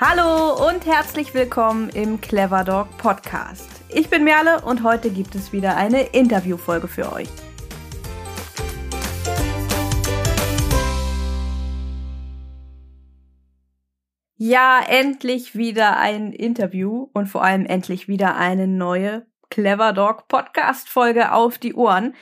Hallo und herzlich willkommen im Clever Dog Podcast. Ich bin Merle und heute gibt es wieder eine Interviewfolge für euch. Ja, endlich wieder ein Interview und vor allem endlich wieder eine neue Clever Dog Podcast Folge auf die Ohren.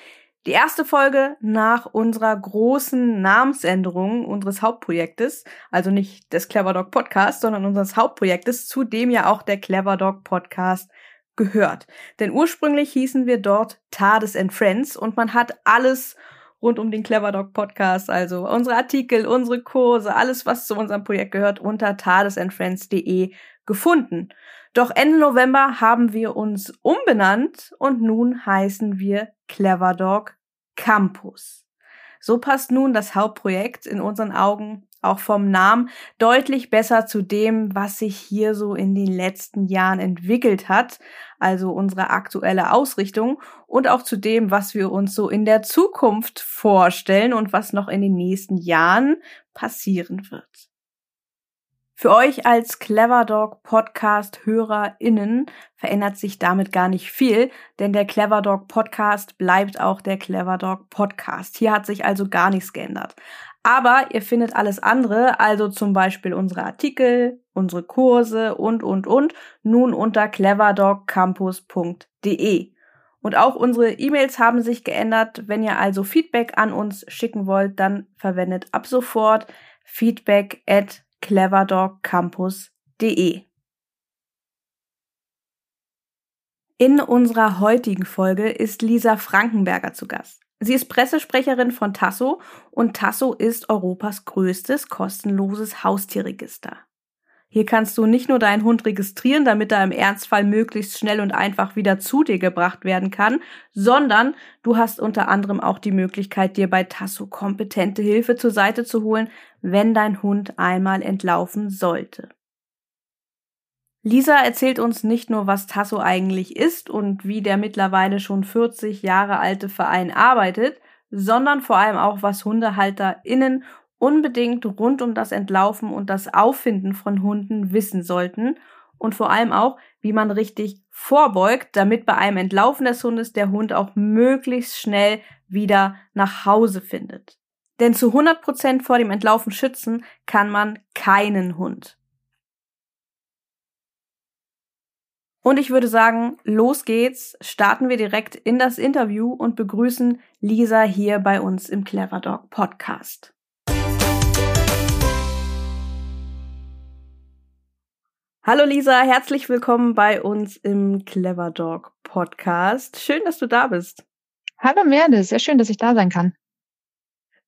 Die erste Folge nach unserer großen Namensänderung unseres Hauptprojektes, also nicht des Clever Dog Podcast, sondern unseres Hauptprojektes, zu dem ja auch der Clever Dog Podcast gehört. Denn ursprünglich hießen wir dort Tades and Friends und man hat alles rund um den Clever Dog Podcast, also unsere Artikel, unsere Kurse, alles was zu unserem Projekt gehört, unter tadesandfriends.de gefunden. Doch Ende November haben wir uns umbenannt und nun heißen wir Clever Dog Campus. So passt nun das Hauptprojekt in unseren Augen auch vom Namen deutlich besser zu dem, was sich hier so in den letzten Jahren entwickelt hat, also unsere aktuelle Ausrichtung und auch zu dem, was wir uns so in der Zukunft vorstellen und was noch in den nächsten Jahren passieren wird. Für euch als Clever Dog Podcast HörerInnen verändert sich damit gar nicht viel, denn der Clever Dog Podcast bleibt auch der Clever Dog Podcast. Hier hat sich also gar nichts geändert. Aber ihr findet alles andere, also zum Beispiel unsere Artikel, unsere Kurse und, und, und, nun unter cleverdogcampus.de. Und auch unsere E-Mails haben sich geändert. Wenn ihr also Feedback an uns schicken wollt, dann verwendet ab sofort feedback at cleverdogcampus.de. In unserer heutigen Folge ist Lisa Frankenberger zu Gast. Sie ist Pressesprecherin von Tasso und Tasso ist Europas größtes kostenloses Haustierregister. Hier kannst du nicht nur deinen Hund registrieren, damit er im Ernstfall möglichst schnell und einfach wieder zu dir gebracht werden kann, sondern du hast unter anderem auch die Möglichkeit, dir bei Tasso kompetente Hilfe zur Seite zu holen, wenn dein Hund einmal entlaufen sollte. Lisa erzählt uns nicht nur, was Tasso eigentlich ist und wie der mittlerweile schon 40 Jahre alte Verein arbeitet, sondern vor allem auch, was HundehalterInnen unbedingt rund um das Entlaufen und das Auffinden von Hunden wissen sollten und vor allem auch, wie man richtig vorbeugt, damit bei einem Entlaufen des Hundes der Hund auch möglichst schnell wieder nach Hause findet. Denn zu 100 Prozent vor dem Entlaufen schützen kann man keinen Hund. Und ich würde sagen, los geht's, starten wir direkt in das Interview und begrüßen Lisa hier bei uns im Clever Dog Podcast. Hallo Lisa, herzlich willkommen bei uns im Clever Dog Podcast. Schön, dass du da bist. Hallo Merde, sehr schön, dass ich da sein kann.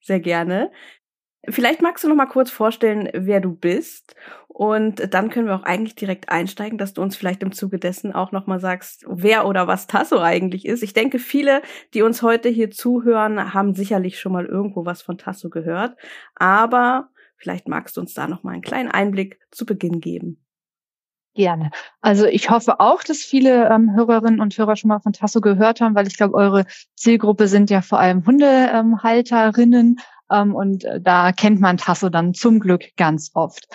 Sehr gerne. Vielleicht magst du noch mal kurz vorstellen, wer du bist und dann können wir auch eigentlich direkt einsteigen, dass du uns vielleicht im Zuge dessen auch noch mal sagst, wer oder was Tasso eigentlich ist. Ich denke, viele, die uns heute hier zuhören, haben sicherlich schon mal irgendwo was von Tasso gehört, aber vielleicht magst du uns da noch mal einen kleinen Einblick zu Beginn geben. Gerne. Also ich hoffe auch, dass viele ähm, Hörerinnen und Hörer schon mal von Tasso gehört haben, weil ich glaube, eure Zielgruppe sind ja vor allem Hundehalterinnen ähm, und äh, da kennt man Tasso dann zum Glück ganz oft.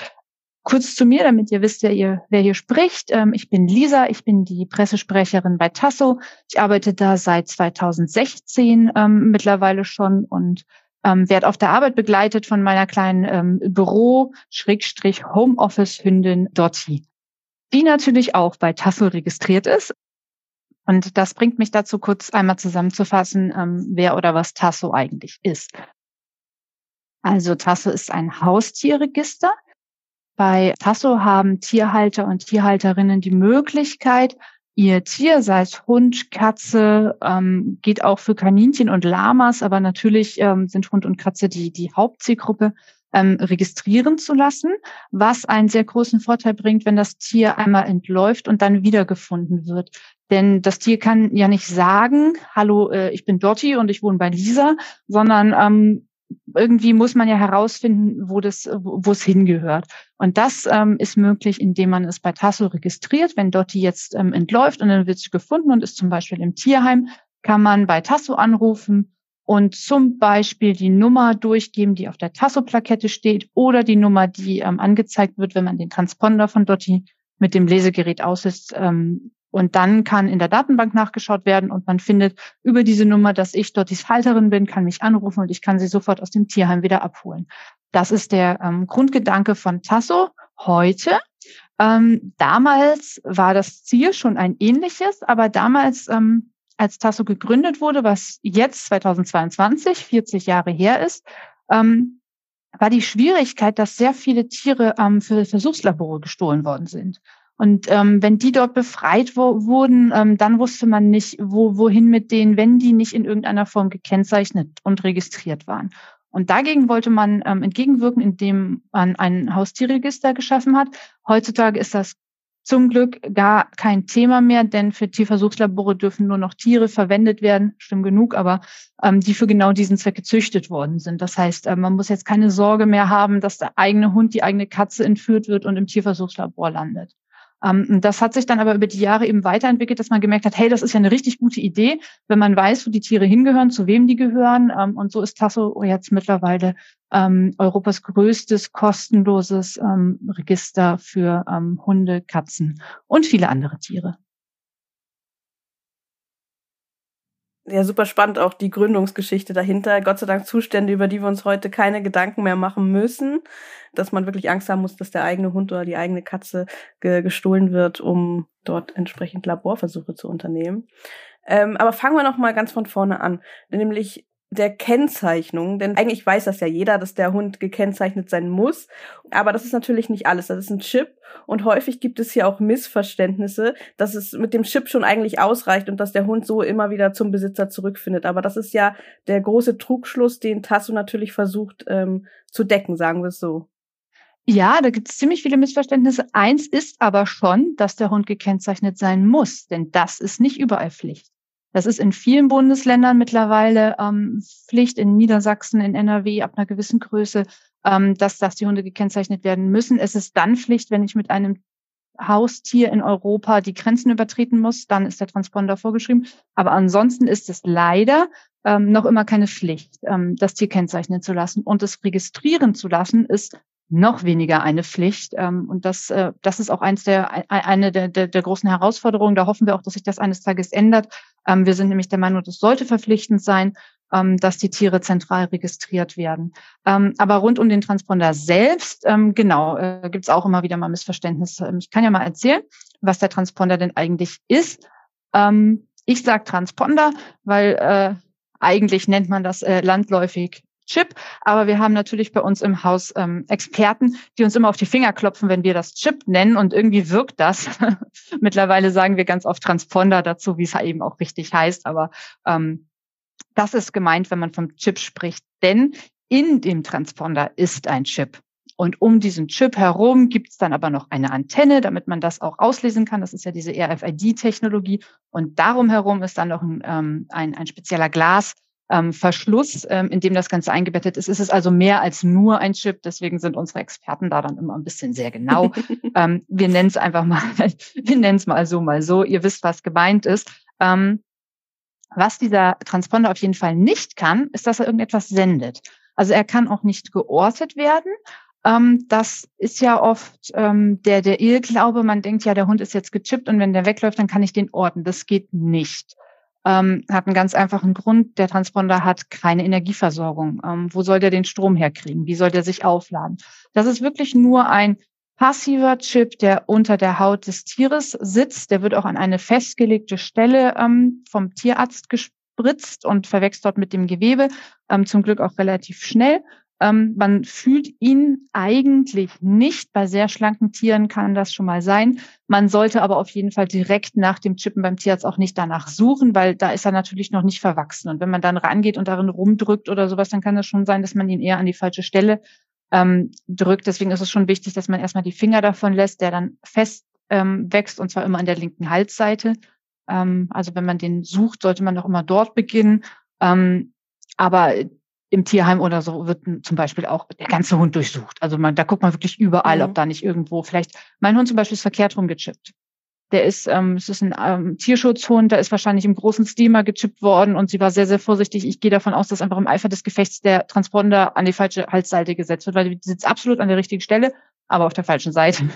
Kurz zu mir, damit ihr wisst, wer, ihr, wer hier spricht. Ähm, ich bin Lisa, ich bin die Pressesprecherin bei Tasso. Ich arbeite da seit 2016 ähm, mittlerweile schon und ähm, werde auf der Arbeit begleitet von meiner kleinen ähm, Büro-Homeoffice-Hündin Dottie die natürlich auch bei Tasso registriert ist. Und das bringt mich dazu, kurz einmal zusammenzufassen, ähm, wer oder was Tasso eigentlich ist. Also Tasso ist ein Haustierregister. Bei Tasso haben Tierhalter und Tierhalterinnen die Möglichkeit, ihr Tier, sei es Hund, Katze, ähm, geht auch für Kaninchen und Lamas, aber natürlich ähm, sind Hund und Katze die, die Hauptzielgruppe, ähm, registrieren zu lassen, was einen sehr großen Vorteil bringt, wenn das Tier einmal entläuft und dann wiedergefunden wird. Denn das Tier kann ja nicht sagen, hallo, äh, ich bin Dotti und ich wohne bei Lisa, sondern ähm, irgendwie muss man ja herausfinden, wo das, wo es hingehört. Und das ähm, ist möglich, indem man es bei Tasso registriert. Wenn Dotti jetzt ähm, entläuft und dann wird sie gefunden und ist zum Beispiel im Tierheim, kann man bei Tasso anrufen und zum Beispiel die Nummer durchgeben, die auf der Tasso-Plakette steht oder die Nummer, die ähm, angezeigt wird, wenn man den Transponder von Dotti mit dem Lesegerät aussetzt. Ähm, und dann kann in der Datenbank nachgeschaut werden und man findet über diese Nummer, dass ich Dottis Halterin bin, kann mich anrufen und ich kann sie sofort aus dem Tierheim wieder abholen. Das ist der ähm, Grundgedanke von Tasso heute. Ähm, damals war das Ziel schon ein ähnliches, aber damals ähm, als Tasso gegründet wurde, was jetzt 2022, 40 Jahre her ist, ähm, war die Schwierigkeit, dass sehr viele Tiere ähm, für Versuchslabore gestohlen worden sind. Und ähm, wenn die dort befreit wo, wurden, ähm, dann wusste man nicht, wo, wohin mit denen, wenn die nicht in irgendeiner Form gekennzeichnet und registriert waren. Und dagegen wollte man ähm, entgegenwirken, indem man ein Haustierregister geschaffen hat. Heutzutage ist das zum Glück gar kein Thema mehr, denn für Tierversuchslabore dürfen nur noch Tiere verwendet werden, stimmt genug, aber ähm, die für genau diesen Zweck gezüchtet worden sind. Das heißt, äh, man muss jetzt keine Sorge mehr haben, dass der eigene Hund, die eigene Katze entführt wird und im Tierversuchslabor landet. Ähm, das hat sich dann aber über die Jahre eben weiterentwickelt, dass man gemerkt hat, hey, das ist ja eine richtig gute Idee, wenn man weiß, wo die Tiere hingehören, zu wem die gehören. Ähm, und so ist Tasso jetzt mittlerweile ähm, Europas größtes kostenloses Register für Hunde, Katzen und viele andere Tiere. Ja, super spannend auch die Gründungsgeschichte dahinter. Gott sei Dank Zustände, über die wir uns heute keine Gedanken mehr machen müssen, dass man wirklich Angst haben muss, dass der eigene Hund oder die eigene Katze ge gestohlen wird, um dort entsprechend Laborversuche zu unternehmen. Ähm, aber fangen wir noch mal ganz von vorne an, nämlich der Kennzeichnung, denn eigentlich weiß das ja jeder, dass der Hund gekennzeichnet sein muss, aber das ist natürlich nicht alles, das ist ein Chip und häufig gibt es hier auch Missverständnisse, dass es mit dem Chip schon eigentlich ausreicht und dass der Hund so immer wieder zum Besitzer zurückfindet, aber das ist ja der große Trugschluss, den Tasso natürlich versucht ähm, zu decken, sagen wir es so. Ja, da gibt es ziemlich viele Missverständnisse. Eins ist aber schon, dass der Hund gekennzeichnet sein muss, denn das ist nicht überall Pflicht. Das ist in vielen Bundesländern mittlerweile ähm, Pflicht, in Niedersachsen, in NRW ab einer gewissen Größe, ähm, dass, dass die Hunde gekennzeichnet werden müssen. Es ist dann Pflicht, wenn ich mit einem Haustier in Europa die Grenzen übertreten muss, dann ist der Transponder vorgeschrieben. Aber ansonsten ist es leider ähm, noch immer keine Pflicht, ähm, das Tier kennzeichnen zu lassen. Und es registrieren zu lassen ist noch weniger eine Pflicht. Ähm, und das, äh, das ist auch eins der, eine der, der, der großen Herausforderungen. Da hoffen wir auch, dass sich das eines Tages ändert. Ähm, wir sind nämlich der Meinung, das sollte verpflichtend sein, ähm, dass die Tiere zentral registriert werden. Aber rund um den Transponder selbst, genau, äh, gibt es auch immer wieder mal Missverständnisse. Ich kann ja mal erzählen, was der Transponder denn eigentlich ist. Ich sage Transponder, weil äh, eigentlich nennt man das landläufig Chip. Aber wir haben natürlich bei uns im Haus ähm, Experten, die uns immer auf die Finger klopfen, wenn wir das Chip nennen. Und irgendwie wirkt das. Mittlerweile sagen wir ganz oft Transponder dazu, wie es eben auch richtig heißt. Aber ähm, das ist gemeint, wenn man vom Chip spricht. Denn in dem Transponder ist ein Chip. Und um diesen Chip herum gibt es dann aber noch eine Antenne, damit man das auch auslesen kann. Das ist ja diese RFID-Technologie. Und darum herum ist dann noch ein, ähm, ein, ein spezieller Glas, ähm, Verschluss, ähm, in dem das Ganze eingebettet ist. Es ist also mehr als nur ein Chip. Deswegen sind unsere Experten da dann immer ein bisschen sehr genau. ähm, wir nennen es einfach mal, wir nennen es mal so, mal so. Ihr wisst, was gemeint ist. Ähm, was dieser Transponder auf jeden Fall nicht kann, ist, dass er irgendetwas sendet. Also er kann auch nicht geortet werden. Ähm, das ist ja oft ähm, der, der Irrglaube. Man denkt ja, der Hund ist jetzt gechippt und wenn der wegläuft, dann kann ich den orten. Das geht nicht ähm, hat einen ganz einfachen Grund. Der Transponder hat keine Energieversorgung. Ähm, wo soll der den Strom herkriegen? Wie soll der sich aufladen? Das ist wirklich nur ein passiver Chip, der unter der Haut des Tieres sitzt. Der wird auch an eine festgelegte Stelle ähm, vom Tierarzt gespritzt und verwächst dort mit dem Gewebe. Ähm, zum Glück auch relativ schnell. Ähm, man fühlt ihn eigentlich nicht. Bei sehr schlanken Tieren kann das schon mal sein. Man sollte aber auf jeden Fall direkt nach dem Chippen beim Tierarzt auch nicht danach suchen, weil da ist er natürlich noch nicht verwachsen. Und wenn man dann rangeht und darin rumdrückt oder sowas, dann kann es schon sein, dass man ihn eher an die falsche Stelle ähm, drückt. Deswegen ist es schon wichtig, dass man erstmal die Finger davon lässt, der dann fest ähm, wächst und zwar immer an der linken Halsseite. Ähm, also wenn man den sucht, sollte man doch immer dort beginnen. Ähm, aber im Tierheim oder so wird zum Beispiel auch der ganze Hund durchsucht. Also man, da guckt man wirklich überall, mhm. ob da nicht irgendwo vielleicht, mein Hund zum Beispiel ist verkehrt rumgechippt. der ist, ähm, es ist ein ähm, Tierschutzhund, der ist wahrscheinlich im großen mal gechippt worden und sie war sehr, sehr vorsichtig. Ich gehe davon aus, dass einfach im Eifer des Gefechts der Transponder an die falsche Halsseite gesetzt wird, weil die sitzt absolut an der richtigen Stelle, aber auf der falschen Seite.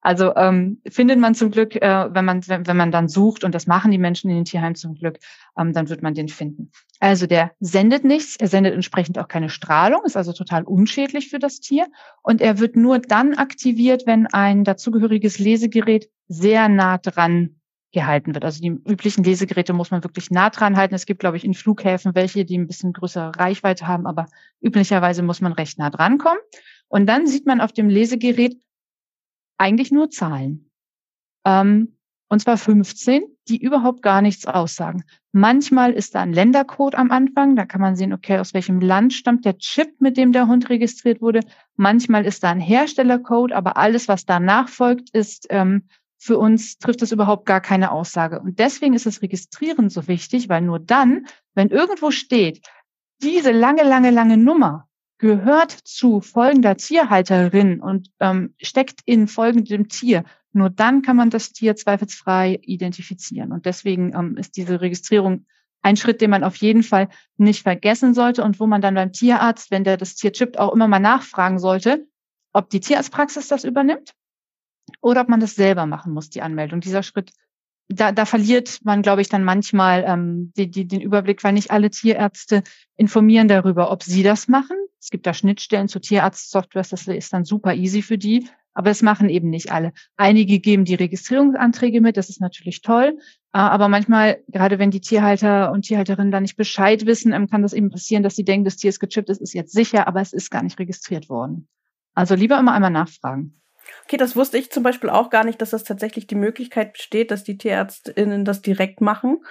Also ähm, findet man zum Glück, äh, wenn man wenn, wenn man dann sucht und das machen die Menschen in den Tierheimen zum Glück, ähm, dann wird man den finden. Also der sendet nichts, er sendet entsprechend auch keine Strahlung, ist also total unschädlich für das Tier und er wird nur dann aktiviert, wenn ein dazugehöriges Lesegerät sehr nah dran gehalten wird. Also die üblichen Lesegeräte muss man wirklich nah dran halten. Es gibt, glaube ich, in Flughäfen welche, die ein bisschen größere Reichweite haben, aber üblicherweise muss man recht nah dran kommen. Und dann sieht man auf dem Lesegerät eigentlich nur Zahlen. Ähm, und zwar 15, die überhaupt gar nichts aussagen. Manchmal ist da ein Ländercode am Anfang, da kann man sehen, okay, aus welchem Land stammt der Chip, mit dem der Hund registriert wurde. Manchmal ist da ein Herstellercode, aber alles, was danach folgt, ist ähm, für uns trifft es überhaupt gar keine Aussage. Und deswegen ist das Registrieren so wichtig, weil nur dann, wenn irgendwo steht, diese lange, lange, lange Nummer gehört zu folgender Tierhalterin und ähm, steckt in folgendem Tier, nur dann kann man das Tier zweifelsfrei identifizieren. Und deswegen ähm, ist diese Registrierung ein Schritt, den man auf jeden Fall nicht vergessen sollte und wo man dann beim Tierarzt, wenn der das Tier chippt, auch immer mal nachfragen sollte, ob die Tierarztpraxis das übernimmt oder ob man das selber machen muss, die Anmeldung. Dieser Schritt da, da verliert man, glaube ich, dann manchmal ähm, die, die, den Überblick, weil nicht alle Tierärzte informieren darüber, ob sie das machen. Es gibt da Schnittstellen zu Tierarztsoftwares, das ist dann super easy für die, aber es machen eben nicht alle. Einige geben die Registrierungsanträge mit, das ist natürlich toll, äh, aber manchmal, gerade wenn die Tierhalter und Tierhalterinnen da nicht Bescheid wissen, ähm, kann das eben passieren, dass sie denken, das Tier ist gechippt, es ist jetzt sicher, aber es ist gar nicht registriert worden. Also lieber immer einmal nachfragen. Okay, das wusste ich zum Beispiel auch gar nicht, dass das tatsächlich die Möglichkeit besteht, dass die TierärztInnen das direkt machen.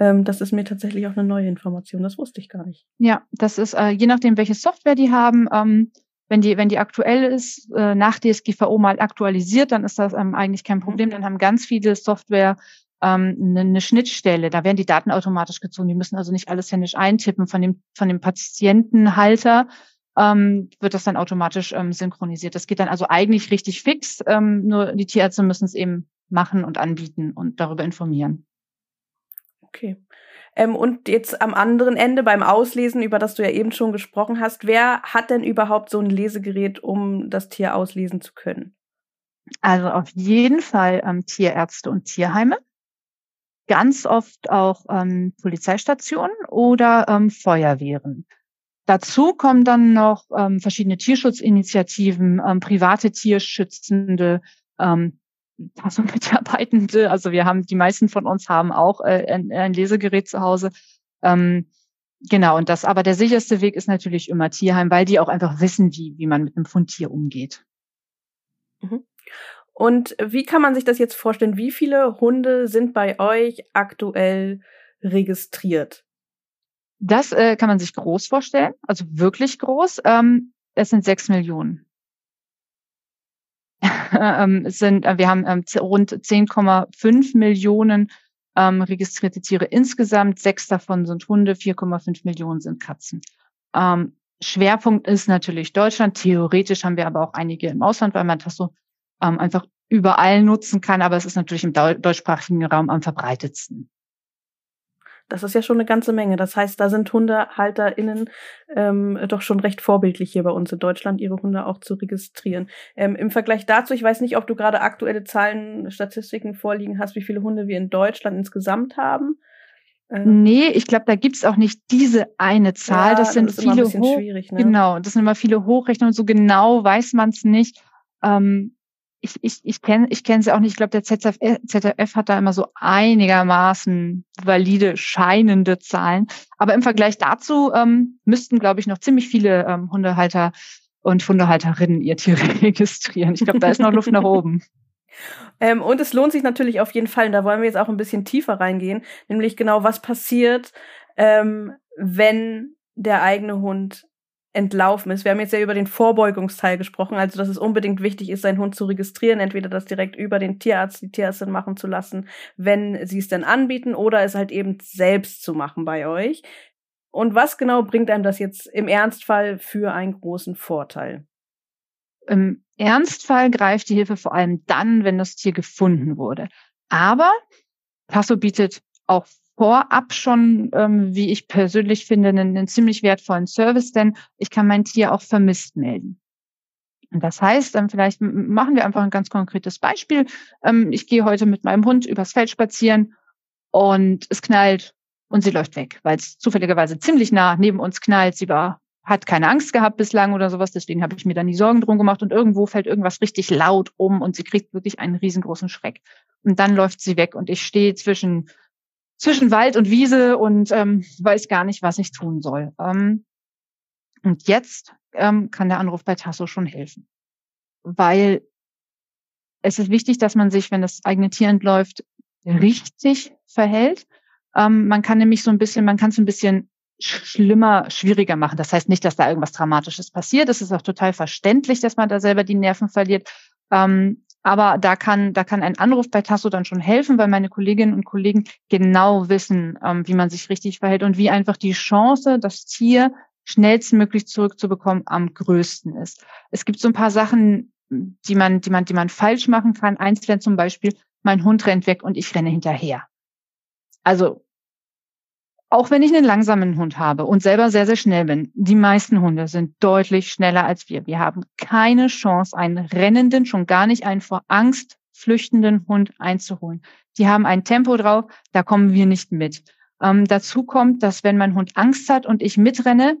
Ähm, das ist mir tatsächlich auch eine neue Information. Das wusste ich gar nicht. Ja, das ist äh, je nachdem, welche Software die haben. Ähm, wenn die, wenn die aktuell ist, äh, nach DSGVO mal aktualisiert, dann ist das ähm, eigentlich kein Problem. Mhm. Dann haben ganz viele Software ähm, eine, eine Schnittstelle. Da werden die Daten automatisch gezogen. Die müssen also nicht alles händisch eintippen von dem, von dem Patientenhalter, ähm, wird das dann automatisch ähm, synchronisiert. Das geht dann also eigentlich richtig fix, ähm, nur die Tierärzte müssen es eben machen und anbieten und darüber informieren. Okay. Ähm, und jetzt am anderen Ende beim Auslesen, über das du ja eben schon gesprochen hast, wer hat denn überhaupt so ein Lesegerät, um das Tier auslesen zu können? Also auf jeden Fall ähm, Tierärzte und Tierheime. Ganz oft auch ähm, Polizeistationen oder ähm, Feuerwehren. Dazu kommen dann noch ähm, verschiedene Tierschutzinitiativen, ähm, private Tierschützende, ähm, also Mitarbeitende. Also wir haben, die meisten von uns haben auch äh, ein, ein Lesegerät zu Hause. Ähm, genau, und das, aber der sicherste Weg ist natürlich immer Tierheim, weil die auch einfach wissen, wie, wie man mit einem Fundtier umgeht. Mhm. Und wie kann man sich das jetzt vorstellen? Wie viele Hunde sind bei euch aktuell registriert? Das äh, kann man sich groß vorstellen, also wirklich groß. Ähm, es sind sechs Millionen. ähm, es sind, äh, wir haben ähm, rund 10,5 Millionen ähm, registrierte Tiere insgesamt. Sechs davon sind Hunde, 4,5 Millionen sind Katzen. Ähm, Schwerpunkt ist natürlich Deutschland. Theoretisch haben wir aber auch einige im Ausland, weil man das so ähm, einfach überall nutzen kann. Aber es ist natürlich im deutschsprachigen Raum am verbreitetsten. Das ist ja schon eine ganze Menge. Das heißt, da sind HundehalterInnen ähm, doch schon recht vorbildlich hier bei uns in Deutschland, ihre Hunde auch zu registrieren. Ähm, Im Vergleich dazu, ich weiß nicht, ob du gerade aktuelle Zahlen, Statistiken vorliegen hast, wie viele Hunde wir in Deutschland insgesamt haben. Ähm, nee, ich glaube, da gibt's auch nicht diese eine Zahl. Ja, das sind das viele hoch. Ne? Genau, das sind immer viele Hochrechnungen. So genau weiß man es nicht. Ähm, ich, ich, ich kenne ich kenne sie auch nicht. Ich glaube, der ZFF, ZFF hat da immer so einigermaßen valide scheinende Zahlen. Aber im Vergleich dazu ähm, müssten, glaube ich, noch ziemlich viele ähm, Hundehalter und Hundehalterinnen ihr Tier registrieren. Ich glaube, da ist noch Luft nach oben. Ähm, und es lohnt sich natürlich auf jeden Fall, und da wollen wir jetzt auch ein bisschen tiefer reingehen, nämlich genau, was passiert, ähm, wenn der eigene Hund entlaufen ist. Wir haben jetzt ja über den Vorbeugungsteil gesprochen, also dass es unbedingt wichtig ist, seinen Hund zu registrieren, entweder das direkt über den Tierarzt, die Tierärztin machen zu lassen, wenn sie es denn anbieten, oder es halt eben selbst zu machen bei euch. Und was genau bringt einem das jetzt im Ernstfall für einen großen Vorteil? Im Ernstfall greift die Hilfe vor allem dann, wenn das Tier gefunden wurde. Aber Tasso bietet auch vorab schon, ähm, wie ich persönlich finde, einen, einen ziemlich wertvollen Service, denn ich kann mein Tier auch vermisst melden. Und das heißt, dann vielleicht machen wir einfach ein ganz konkretes Beispiel. Ähm, ich gehe heute mit meinem Hund übers Feld spazieren und es knallt und sie läuft weg, weil es zufälligerweise ziemlich nah neben uns knallt. Sie war hat keine Angst gehabt bislang oder sowas, deswegen habe ich mir dann die Sorgen drum gemacht und irgendwo fällt irgendwas richtig laut um und sie kriegt wirklich einen riesengroßen Schreck. Und dann läuft sie weg und ich stehe zwischen zwischen Wald und Wiese und ähm, weiß gar nicht, was ich tun soll. Ähm, und jetzt ähm, kann der Anruf bei Tasso schon helfen, weil es ist wichtig, dass man sich, wenn das eigene Tier entläuft, richtig verhält. Ähm, man kann nämlich so ein bisschen, man kann es ein bisschen schlimmer, schwieriger machen. Das heißt nicht, dass da irgendwas Dramatisches passiert. Es ist auch total verständlich, dass man da selber die Nerven verliert. Ähm, aber da kann, da kann ein Anruf bei Tasso dann schon helfen, weil meine Kolleginnen und Kollegen genau wissen, ähm, wie man sich richtig verhält und wie einfach die Chance, das Tier schnellstmöglich zurückzubekommen, am größten ist. Es gibt so ein paar Sachen, die man, die man, die man falsch machen kann. Eins wäre zum Beispiel, mein Hund rennt weg und ich renne hinterher. Also auch wenn ich einen langsamen Hund habe und selber sehr, sehr schnell bin, die meisten Hunde sind deutlich schneller als wir. Wir haben keine Chance, einen rennenden, schon gar nicht einen vor Angst flüchtenden Hund einzuholen. Die haben ein Tempo drauf, da kommen wir nicht mit. Ähm, dazu kommt, dass wenn mein Hund Angst hat und ich mitrenne,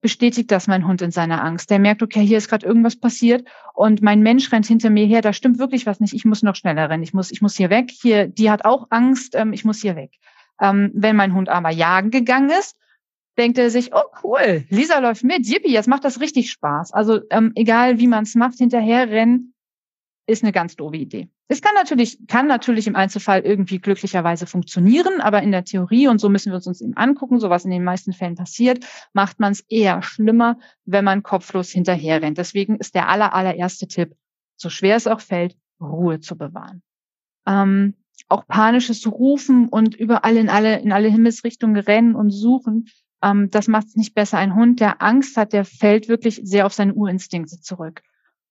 bestätigt das mein Hund in seiner Angst. Der merkt, okay, hier ist gerade irgendwas passiert und mein Mensch rennt hinter mir her, da stimmt wirklich was nicht, ich muss noch schneller rennen, ich muss, ich muss hier weg, hier, die hat auch Angst, ähm, ich muss hier weg. Ähm, wenn mein Hund aber jagen gegangen ist, denkt er sich, oh cool, Lisa läuft mit, yippie, jetzt macht das richtig Spaß. Also ähm, egal wie man es macht, hinterher rennen ist eine ganz doofe Idee. Es kann natürlich, kann natürlich im Einzelfall irgendwie glücklicherweise funktionieren, aber in der Theorie, und so müssen wir uns uns eben angucken, so was in den meisten Fällen passiert, macht man es eher schlimmer, wenn man kopflos hinterher rennt. Deswegen ist der aller, allererste Tipp, so schwer es auch fällt, Ruhe zu bewahren. Ähm, auch panisches Rufen und überall in alle, in alle Himmelsrichtungen rennen und suchen, ähm, das macht es nicht besser. Ein Hund, der Angst hat, der fällt wirklich sehr auf seine Urinstinkte zurück.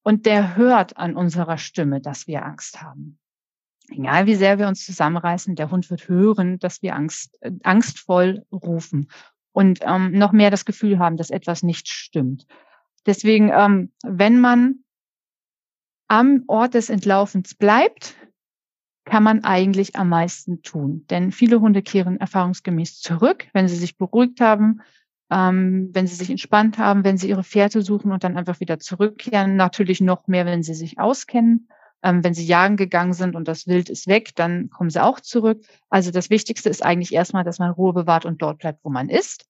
Und der hört an unserer Stimme, dass wir Angst haben. Egal wie sehr wir uns zusammenreißen, der Hund wird hören, dass wir Angst, äh, angstvoll rufen und ähm, noch mehr das Gefühl haben, dass etwas nicht stimmt. Deswegen, ähm, wenn man am Ort des Entlaufens bleibt, kann man eigentlich am meisten tun. Denn viele Hunde kehren erfahrungsgemäß zurück, wenn sie sich beruhigt haben, ähm, wenn sie sich entspannt haben, wenn sie ihre Fährte suchen und dann einfach wieder zurückkehren. Natürlich noch mehr, wenn sie sich auskennen. Ähm, wenn sie jagen gegangen sind und das Wild ist weg, dann kommen sie auch zurück. Also das Wichtigste ist eigentlich erstmal, dass man Ruhe bewahrt und dort bleibt, wo man ist.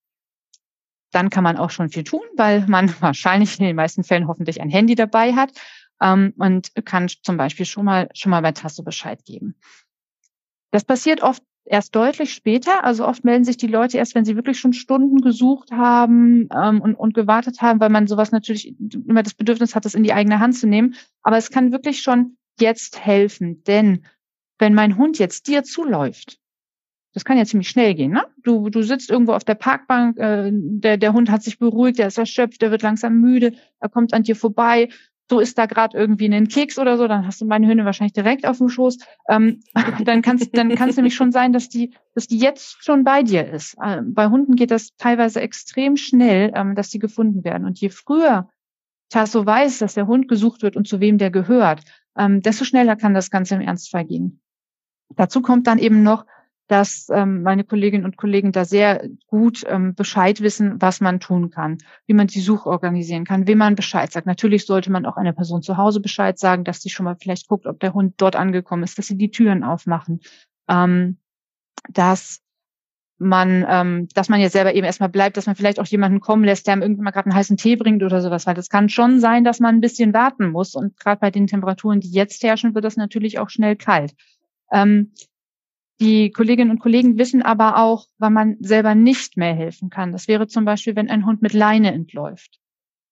Dann kann man auch schon viel tun, weil man wahrscheinlich in den meisten Fällen hoffentlich ein Handy dabei hat ähm, und kann zum Beispiel schon mal, schon mal bei Tasso Bescheid geben. Das passiert oft erst deutlich später. Also oft melden sich die Leute erst, wenn sie wirklich schon Stunden gesucht haben ähm, und, und gewartet haben, weil man sowas natürlich immer das Bedürfnis hat, das in die eigene Hand zu nehmen. Aber es kann wirklich schon jetzt helfen, denn wenn mein Hund jetzt dir zuläuft, das kann ja ziemlich schnell gehen, ne? Du, du sitzt irgendwo auf der Parkbank, äh, der, der Hund hat sich beruhigt, der ist erschöpft, der wird langsam müde, er kommt an dir vorbei, so ist da gerade irgendwie ein Keks oder so, dann hast du meine Hündin wahrscheinlich direkt auf dem Schoß. Ähm, dann kann es dann kann's nämlich schon sein, dass die, dass die jetzt schon bei dir ist. Äh, bei Hunden geht das teilweise extrem schnell, ähm, dass die gefunden werden. Und je früher Tasso weiß, dass der Hund gesucht wird und zu wem der gehört, ähm, desto schneller kann das Ganze im Ernstfall gehen. Dazu kommt dann eben noch, dass ähm, meine Kolleginnen und Kollegen da sehr gut ähm, Bescheid wissen, was man tun kann, wie man die Suche organisieren kann, wem man Bescheid sagt. Natürlich sollte man auch einer Person zu Hause Bescheid sagen, dass sie schon mal vielleicht guckt, ob der Hund dort angekommen ist, dass sie die Türen aufmachen, ähm, dass man, ähm, dass man jetzt selber eben erstmal bleibt, dass man vielleicht auch jemanden kommen lässt, der ihm irgendwann mal gerade einen heißen Tee bringt oder sowas, weil das kann schon sein, dass man ein bisschen warten muss. Und gerade bei den Temperaturen, die jetzt herrschen, wird das natürlich auch schnell kalt. Ähm, die Kolleginnen und Kollegen wissen aber auch, wann man selber nicht mehr helfen kann. Das wäre zum Beispiel, wenn ein Hund mit Leine entläuft.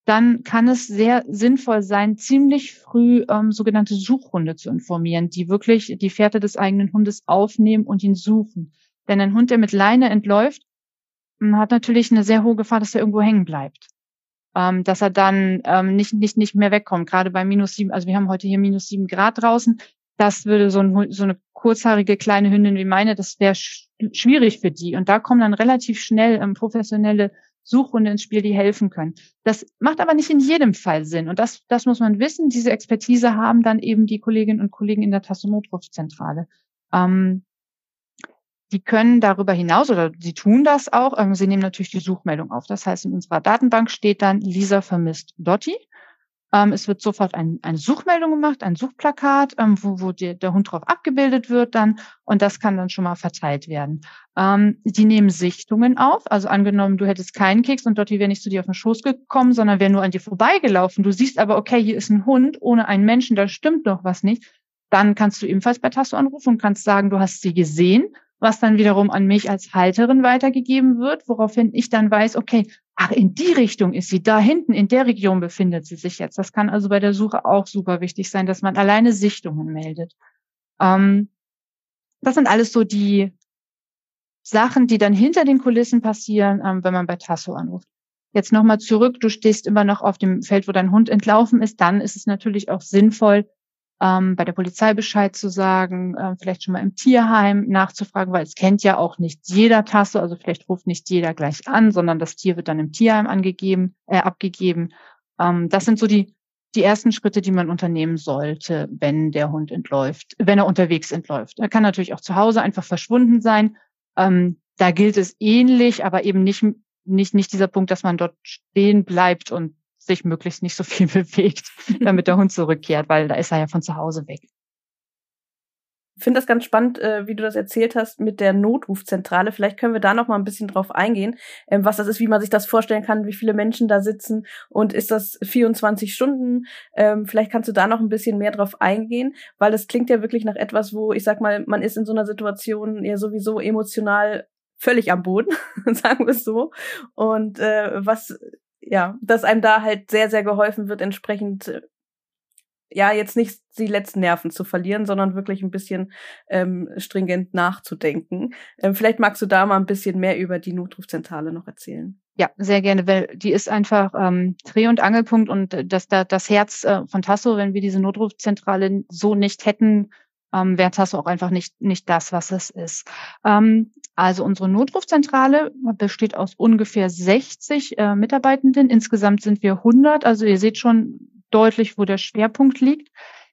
Dann kann es sehr sinnvoll sein, ziemlich früh ähm, sogenannte Suchhunde zu informieren, die wirklich die Fährte des eigenen Hundes aufnehmen und ihn suchen. Denn ein Hund, der mit Leine entläuft, hm, hat natürlich eine sehr hohe Gefahr, dass er irgendwo hängen bleibt. Ähm, dass er dann ähm, nicht, nicht, nicht mehr wegkommt. Gerade bei minus sieben, also wir haben heute hier minus sieben Grad draußen das würde so, ein, so eine kurzhaarige kleine Hündin wie meine, das wäre sch schwierig für die. Und da kommen dann relativ schnell ähm, professionelle Suchhunde ins Spiel, die helfen können. Das macht aber nicht in jedem Fall Sinn. Und das, das muss man wissen. Diese Expertise haben dann eben die Kolleginnen und Kollegen in der Tassonotrufzentrale. Ähm, die können darüber hinaus oder sie tun das auch. Ähm, sie nehmen natürlich die Suchmeldung auf. Das heißt, in unserer Datenbank steht dann Lisa vermisst Dotti. Ähm, es wird sofort ein, eine Suchmeldung gemacht, ein Suchplakat, ähm, wo, wo die, der Hund drauf abgebildet wird dann und das kann dann schon mal verteilt werden. Ähm, die nehmen Sichtungen auf, also angenommen, du hättest keinen Keks und Dotti wäre nicht zu dir auf den Schoß gekommen, sondern wäre nur an dir vorbeigelaufen. Du siehst aber, okay, hier ist ein Hund ohne einen Menschen, da stimmt doch was nicht. Dann kannst du ebenfalls bei Tasso anrufen und kannst sagen, du hast sie gesehen was dann wiederum an mich als Halterin weitergegeben wird, woraufhin ich dann weiß, okay, ach, in die Richtung ist sie, da hinten, in der Region befindet sie sich jetzt. Das kann also bei der Suche auch super wichtig sein, dass man alleine Sichtungen meldet. Ähm, das sind alles so die Sachen, die dann hinter den Kulissen passieren, ähm, wenn man bei Tasso anruft. Jetzt nochmal zurück, du stehst immer noch auf dem Feld, wo dein Hund entlaufen ist, dann ist es natürlich auch sinnvoll, ähm, bei der Polizei Bescheid zu sagen, äh, vielleicht schon mal im Tierheim nachzufragen, weil es kennt ja auch nicht jeder Tasse, also vielleicht ruft nicht jeder gleich an, sondern das Tier wird dann im Tierheim angegeben, äh, abgegeben. Ähm, das sind so die die ersten Schritte, die man unternehmen sollte, wenn der Hund entläuft, wenn er unterwegs entläuft. Er kann natürlich auch zu Hause einfach verschwunden sein. Ähm, da gilt es ähnlich, aber eben nicht, nicht, nicht dieser Punkt, dass man dort stehen bleibt und sich möglichst nicht so viel bewegt, damit der Hund zurückkehrt, weil da ist er ja von zu Hause weg. Ich finde das ganz spannend, äh, wie du das erzählt hast mit der Notrufzentrale. Vielleicht können wir da noch mal ein bisschen drauf eingehen, ähm, was das ist, wie man sich das vorstellen kann, wie viele Menschen da sitzen und ist das 24 Stunden? Ähm, vielleicht kannst du da noch ein bisschen mehr drauf eingehen, weil das klingt ja wirklich nach etwas, wo ich sag mal, man ist in so einer Situation ja sowieso emotional völlig am Boden, sagen wir es so. Und äh, was ja, dass einem da halt sehr, sehr geholfen wird, entsprechend äh, ja, jetzt nicht die letzten Nerven zu verlieren, sondern wirklich ein bisschen ähm, stringent nachzudenken. Ähm, vielleicht magst du da mal ein bisschen mehr über die Notrufzentrale noch erzählen. Ja, sehr gerne, weil die ist einfach ähm, Dreh- und Angelpunkt und das, das, das Herz äh, von Tasso, wenn wir diese Notrufzentrale so nicht hätten, ähm, wäre Tasso auch einfach nicht, nicht das, was es ist. Ähm, also unsere Notrufzentrale besteht aus ungefähr 60 äh, Mitarbeitenden. Insgesamt sind wir 100. Also ihr seht schon deutlich, wo der Schwerpunkt liegt.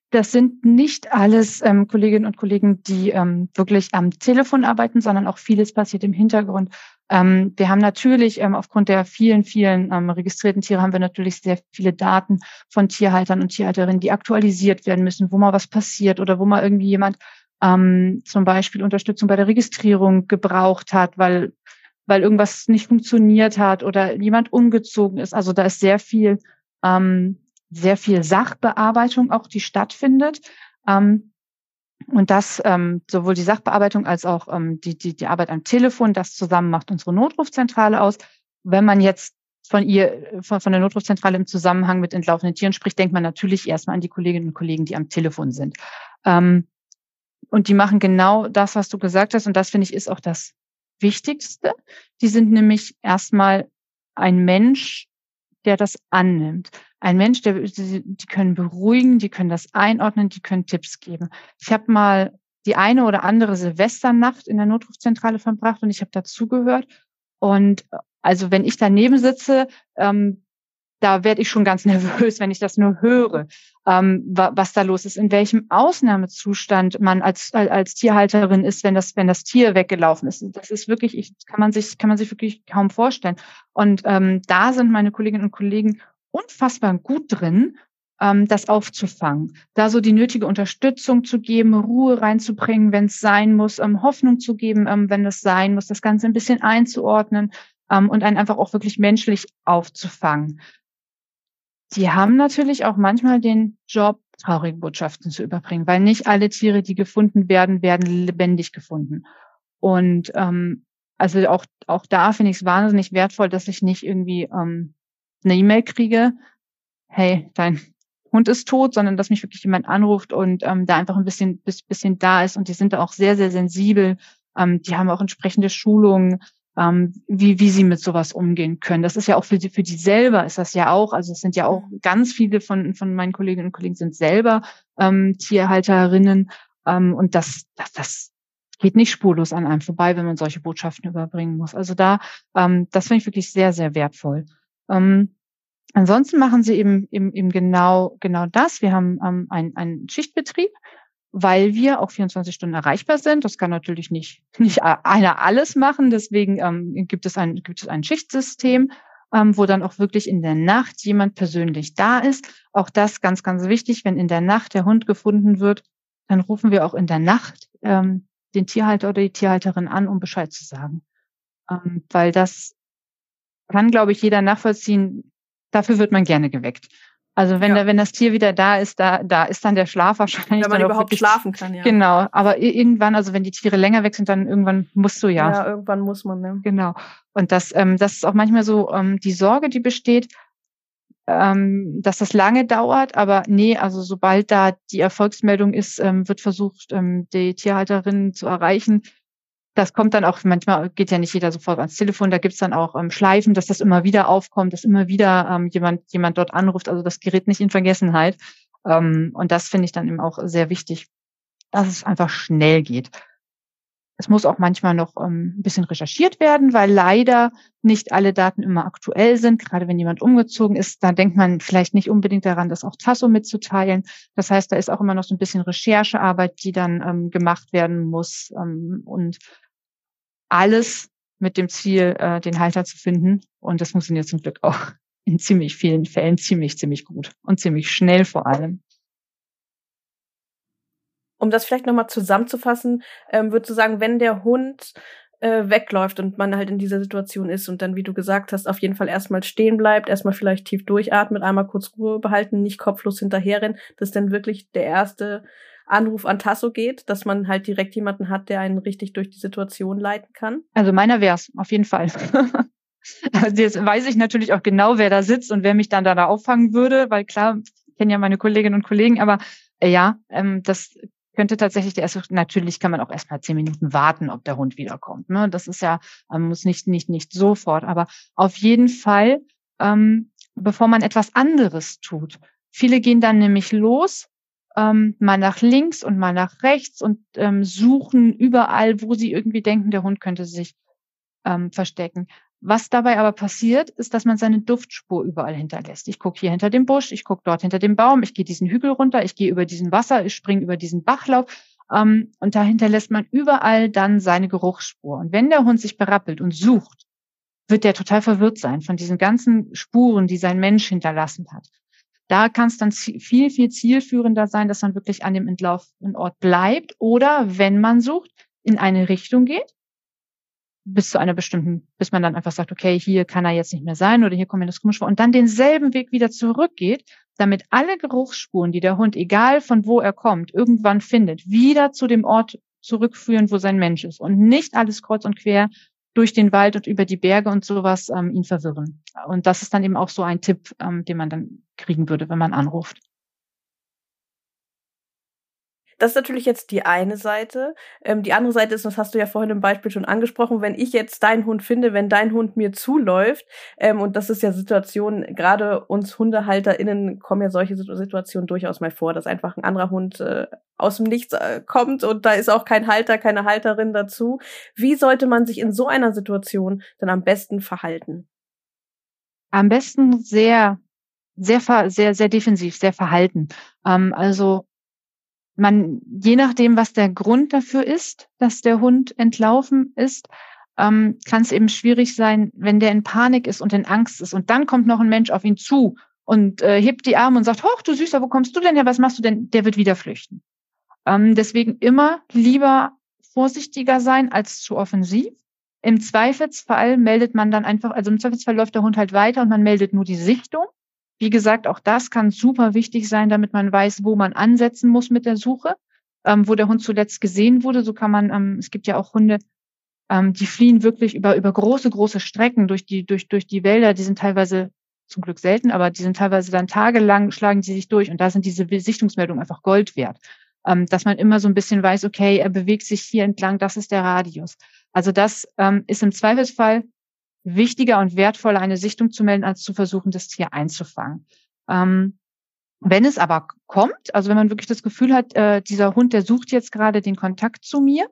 Das sind nicht alles ähm, Kolleginnen und Kollegen, die ähm, wirklich am Telefon arbeiten, sondern auch vieles passiert im Hintergrund. Ähm, wir haben natürlich ähm, aufgrund der vielen, vielen ähm, registrierten Tiere haben wir natürlich sehr viele Daten von Tierhaltern und Tierhalterinnen, die aktualisiert werden müssen, wo mal was passiert oder wo mal irgendwie jemand ähm, zum Beispiel Unterstützung bei der Registrierung gebraucht hat, weil weil irgendwas nicht funktioniert hat oder jemand umgezogen ist. Also da ist sehr viel ähm, sehr viel Sachbearbeitung auch, die stattfindet. Ähm, und das ähm, sowohl die Sachbearbeitung als auch ähm, die, die, die Arbeit am Telefon, das zusammen macht unsere Notrufzentrale aus. Wenn man jetzt von ihr, von, von der Notrufzentrale im Zusammenhang mit entlaufenden Tieren spricht, denkt man natürlich erstmal an die Kolleginnen und Kollegen, die am Telefon sind. Ähm, und die machen genau das, was du gesagt hast. Und das finde ich ist auch das Wichtigste. Die sind nämlich erstmal ein Mensch, der das annimmt. Ein Mensch, der die können beruhigen, die können das einordnen, die können Tipps geben. Ich habe mal die eine oder andere Silvesternacht in der Notrufzentrale verbracht und ich habe dazugehört. Und also wenn ich daneben sitze, ähm, da werde ich schon ganz nervös, wenn ich das nur höre, ähm, was da los ist, in welchem Ausnahmezustand man als, als Tierhalterin ist, wenn das, wenn das Tier weggelaufen ist. Das ist wirklich, ich, kann man sich, kann man sich wirklich kaum vorstellen. Und ähm, da sind meine Kolleginnen und Kollegen unfassbar gut drin, ähm, das aufzufangen, da so die nötige Unterstützung zu geben, Ruhe reinzubringen, wenn es sein muss, ähm, Hoffnung zu geben, ähm, wenn es sein muss, das Ganze ein bisschen einzuordnen ähm, und einen einfach auch wirklich menschlich aufzufangen. Die haben natürlich auch manchmal den Job, traurige Botschaften zu überbringen, weil nicht alle Tiere, die gefunden werden, werden lebendig gefunden. Und ähm, also auch, auch da finde ich es wahnsinnig wertvoll, dass ich nicht irgendwie ähm, eine E-Mail kriege, hey, dein Hund ist tot, sondern dass mich wirklich jemand anruft und ähm, da einfach ein bisschen, bisschen da ist. Und die sind da auch sehr, sehr sensibel. Ähm, die haben auch entsprechende Schulungen, ähm, wie, wie sie mit sowas umgehen können. Das ist ja auch für die, für die selber ist das ja auch. Also es sind ja auch mhm. ganz viele von, von meinen Kolleginnen und Kollegen sind selber ähm, Tierhalterinnen. Ähm, und das, das, das geht nicht spurlos an einem vorbei, wenn man solche Botschaften überbringen muss. Also da, ähm, das finde ich wirklich sehr, sehr wertvoll. Ähm, ansonsten machen sie eben, eben, eben genau, genau das. Wir haben ähm, einen, einen Schichtbetrieb, weil wir auch 24 Stunden erreichbar sind. Das kann natürlich nicht, nicht einer alles machen. Deswegen ähm, gibt es ein, gibt es ein Schichtsystem, ähm, wo dann auch wirklich in der Nacht jemand persönlich da ist. Auch das ganz, ganz wichtig. Wenn in der Nacht der Hund gefunden wird, dann rufen wir auch in der Nacht ähm, den Tierhalter oder die Tierhalterin an, um Bescheid zu sagen. Ähm, weil das kann, glaube ich, jeder nachvollziehen. Dafür wird man gerne geweckt. Also wenn, ja. da, wenn das Tier wieder da ist, da, da ist dann der Schlaf wahrscheinlich. Wenn man überhaupt wirklich, schlafen kann, ja. Genau. Aber irgendwann, also wenn die Tiere länger weg sind, dann irgendwann musst du ja. Ja, irgendwann muss man, ne? Genau. Und das, ähm, das ist auch manchmal so ähm, die Sorge, die besteht, ähm, dass das lange dauert, aber nee, also sobald da die Erfolgsmeldung ist, ähm, wird versucht, ähm, die Tierhalterin zu erreichen. Das kommt dann auch, manchmal geht ja nicht jeder sofort ans Telefon, da gibt's dann auch ähm, Schleifen, dass das immer wieder aufkommt, dass immer wieder ähm, jemand, jemand dort anruft, also das gerät nicht in Vergessenheit. Ähm, und das finde ich dann eben auch sehr wichtig, dass es einfach schnell geht. Es muss auch manchmal noch ähm, ein bisschen recherchiert werden, weil leider nicht alle Daten immer aktuell sind. Gerade wenn jemand umgezogen ist, da denkt man vielleicht nicht unbedingt daran, das auch Tasso mitzuteilen. Das heißt, da ist auch immer noch so ein bisschen Recherchearbeit, die dann ähm, gemacht werden muss ähm, und alles mit dem Ziel, äh, den Halter zu finden. Und das funktioniert zum Glück auch in ziemlich vielen Fällen ziemlich, ziemlich gut und ziemlich schnell vor allem um das vielleicht nochmal zusammenzufassen, ähm, würdest du sagen, wenn der Hund äh, wegläuft und man halt in dieser Situation ist und dann, wie du gesagt hast, auf jeden Fall erstmal stehen bleibt, erstmal vielleicht tief durchatmet, einmal kurz Ruhe behalten, nicht kopflos hinterherrennen, dass dann wirklich der erste Anruf an Tasso geht, dass man halt direkt jemanden hat, der einen richtig durch die Situation leiten kann? Also meiner wär's, auf jeden Fall. also jetzt weiß ich natürlich auch genau, wer da sitzt und wer mich dann da, auffangen würde, weil klar, ich kenne ja meine Kolleginnen und Kollegen, aber äh, ja, ähm, das könnte tatsächlich der erste, natürlich kann man auch erstmal zehn Minuten warten, ob der Hund wiederkommt. Ne? Das ist ja, man muss nicht, nicht, nicht sofort, aber auf jeden Fall, ähm, bevor man etwas anderes tut. Viele gehen dann nämlich los, ähm, mal nach links und mal nach rechts und ähm, suchen überall, wo sie irgendwie denken, der Hund könnte sich ähm, verstecken. Was dabei aber passiert, ist, dass man seine Duftspur überall hinterlässt. Ich gucke hier hinter dem Busch, ich gucke dort hinter dem Baum, ich gehe diesen Hügel runter, ich gehe über diesen Wasser, ich springe über diesen Bachlauf. Ähm, und da hinterlässt man überall dann seine Geruchsspur. Und wenn der Hund sich berappelt und sucht, wird der total verwirrt sein von diesen ganzen Spuren, die sein Mensch hinterlassen hat. Da kann es dann viel, viel zielführender sein, dass man wirklich an dem entlaufenen Ort bleibt oder wenn man sucht, in eine Richtung geht bis zu einer bestimmten, bis man dann einfach sagt, okay, hier kann er jetzt nicht mehr sein oder hier kommt mir das komisch vor und dann denselben Weg wieder zurückgeht, damit alle Geruchsspuren, die der Hund, egal von wo er kommt, irgendwann findet, wieder zu dem Ort zurückführen, wo sein Mensch ist und nicht alles kreuz und quer durch den Wald und über die Berge und sowas ähm, ihn verwirren. Und das ist dann eben auch so ein Tipp, ähm, den man dann kriegen würde, wenn man anruft. Das ist natürlich jetzt die eine Seite. Ähm, die andere Seite ist, das hast du ja vorhin im Beispiel schon angesprochen, wenn ich jetzt deinen Hund finde, wenn dein Hund mir zuläuft, ähm, und das ist ja Situation, gerade uns HundehalterInnen kommen ja solche Situationen durchaus mal vor, dass einfach ein anderer Hund äh, aus dem Nichts äh, kommt und da ist auch kein Halter, keine Halterin dazu. Wie sollte man sich in so einer Situation dann am besten verhalten? Am besten sehr, sehr, sehr, sehr defensiv, sehr verhalten. Ähm, also man, je nachdem, was der Grund dafür ist, dass der Hund entlaufen ist, ähm, kann es eben schwierig sein, wenn der in Panik ist und in Angst ist. Und dann kommt noch ein Mensch auf ihn zu und äh, hebt die Arme und sagt, hoch, du Süßer, wo kommst du denn her? Was machst du denn? Der wird wieder flüchten. Ähm, deswegen immer lieber vorsichtiger sein als zu offensiv. Im Zweifelsfall meldet man dann einfach, also im Zweifelsfall läuft der Hund halt weiter und man meldet nur die Sichtung. Wie gesagt, auch das kann super wichtig sein, damit man weiß, wo man ansetzen muss mit der Suche, ähm, wo der Hund zuletzt gesehen wurde. So kann man, ähm, es gibt ja auch Hunde, ähm, die fliehen wirklich über, über große, große Strecken durch die, durch, durch die Wälder. Die sind teilweise zum Glück selten, aber die sind teilweise dann tagelang, schlagen sie sich durch und da sind diese Sichtungsmeldungen einfach Gold wert. Ähm, dass man immer so ein bisschen weiß, okay, er bewegt sich hier entlang, das ist der Radius. Also das ähm, ist im Zweifelsfall wichtiger und wertvoller, eine Sichtung zu melden, als zu versuchen, das Tier einzufangen. Ähm, Wenn es aber kommt, also wenn man wirklich das Gefühl hat, äh, dieser Hund, der sucht jetzt gerade den Kontakt zu mir,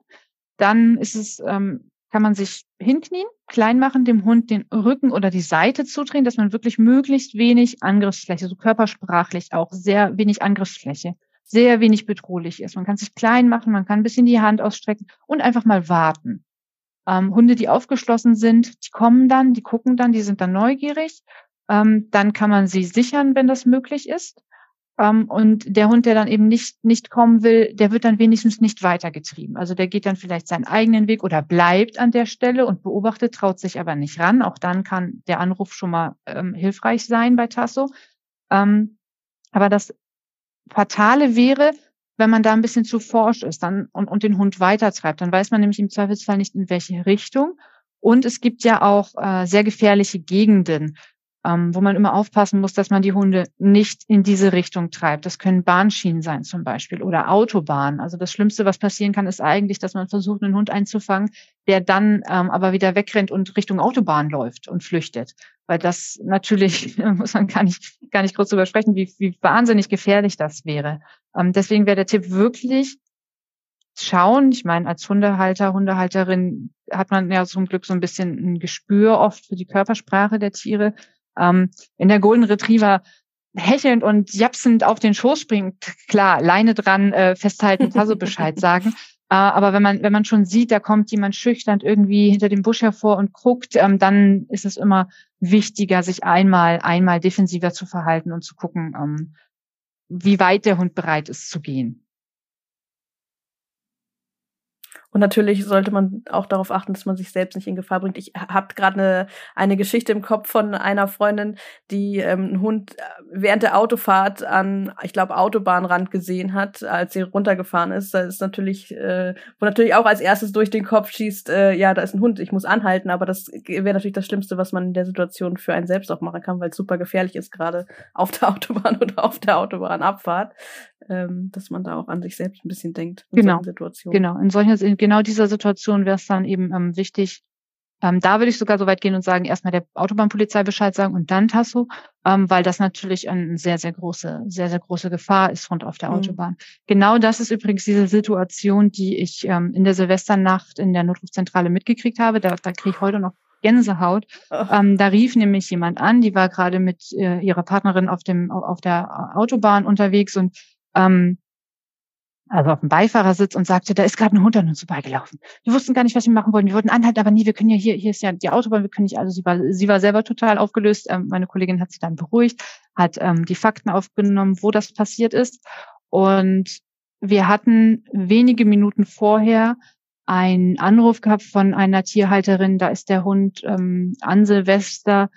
dann ist es, ähm, kann man sich hinknien, klein machen, dem Hund den Rücken oder die Seite zudrehen, dass man wirklich möglichst wenig Angriffsfläche, so körpersprachlich auch sehr wenig Angriffsfläche, sehr wenig bedrohlich ist. Man kann sich klein machen, man kann ein bisschen die Hand ausstrecken und einfach mal warten. Ähm, Hunde, die aufgeschlossen sind, die kommen dann, die gucken dann, die sind dann neugierig. Ähm, dann kann man sie sichern, wenn das möglich ist. Ähm, und der Hund, der dann eben nicht, nicht kommen will, der wird dann wenigstens nicht weitergetrieben. Also der geht dann vielleicht seinen eigenen Weg oder bleibt an der Stelle und beobachtet, traut sich aber nicht ran. Auch dann kann der Anruf schon mal ähm, hilfreich sein bei Tasso. Ähm, aber das Fatale wäre, wenn man da ein bisschen zu forsch ist dann, und, und den Hund weitertreibt. Dann weiß man nämlich im Zweifelsfall nicht, in welche Richtung. Und es gibt ja auch äh, sehr gefährliche Gegenden ähm, wo man immer aufpassen muss, dass man die Hunde nicht in diese Richtung treibt. Das können Bahnschienen sein zum Beispiel oder Autobahnen. Also das Schlimmste, was passieren kann, ist eigentlich, dass man versucht, einen Hund einzufangen, der dann ähm, aber wieder wegrennt und Richtung Autobahn läuft und flüchtet. Weil das natürlich, muss man gar nicht, gar nicht kurz drüber sprechen, wie, wie wahnsinnig gefährlich das wäre. Ähm, deswegen wäre der Tipp wirklich, schauen. Ich meine, als Hundehalter, Hundehalterin hat man ja zum Glück so ein bisschen ein Gespür oft für die Körpersprache der Tiere. Ähm, wenn der Golden Retriever hechelnd und japsend auf den Schoß springt, klar, Leine dran, äh, festhalten, Tasso Bescheid sagen. Äh, aber wenn man, wenn man schon sieht, da kommt jemand schüchtern irgendwie hinter dem Busch hervor und guckt, ähm, dann ist es immer wichtiger, sich einmal, einmal defensiver zu verhalten und zu gucken, ähm, wie weit der Hund bereit ist zu gehen. Und natürlich sollte man auch darauf achten, dass man sich selbst nicht in Gefahr bringt. Ich habe gerade eine, eine Geschichte im Kopf von einer Freundin, die ähm, einen Hund äh, während der Autofahrt an, ich glaube, Autobahnrand gesehen hat, als sie runtergefahren ist. Da ist natürlich, äh, wo natürlich auch als erstes durch den Kopf schießt, äh, ja, da ist ein Hund, ich muss anhalten. Aber das wäre natürlich das Schlimmste, was man in der Situation für einen selbst auch machen kann, weil es super gefährlich ist, gerade auf der Autobahn oder auf der Autobahnabfahrt ähm, dass man da auch an sich selbst ein bisschen denkt in genau, Situationen. Genau, in solcher, in genau dieser Situation wäre es dann eben ähm, wichtig, ähm, da würde ich sogar so weit gehen und sagen, erstmal der Autobahnpolizei Bescheid sagen und dann Tasso, ähm, weil das natürlich eine sehr, sehr große, sehr, sehr große Gefahr ist rund auf der mhm. Autobahn. Genau das ist übrigens diese Situation, die ich ähm, in der Silvesternacht in der Notrufzentrale mitgekriegt habe. Da, da kriege ich heute noch Gänsehaut. Ähm, da rief nämlich jemand an, die war gerade mit äh, ihrer Partnerin auf dem auf der Autobahn unterwegs und ähm, also auf dem Beifahrersitz und sagte, da ist gerade ein Hund an uns vorbeigelaufen. Wir wussten gar nicht, was wir machen wollten. Wir wollten anhalten, aber nie, wir können ja hier, hier ist ja die Autobahn, wir können nicht, also sie war, sie war selber total aufgelöst. Ähm, meine Kollegin hat sie dann beruhigt, hat ähm, die Fakten aufgenommen, wo das passiert ist. Und wir hatten wenige Minuten vorher einen Anruf gehabt von einer Tierhalterin, da ist der Hund ähm, an Silvester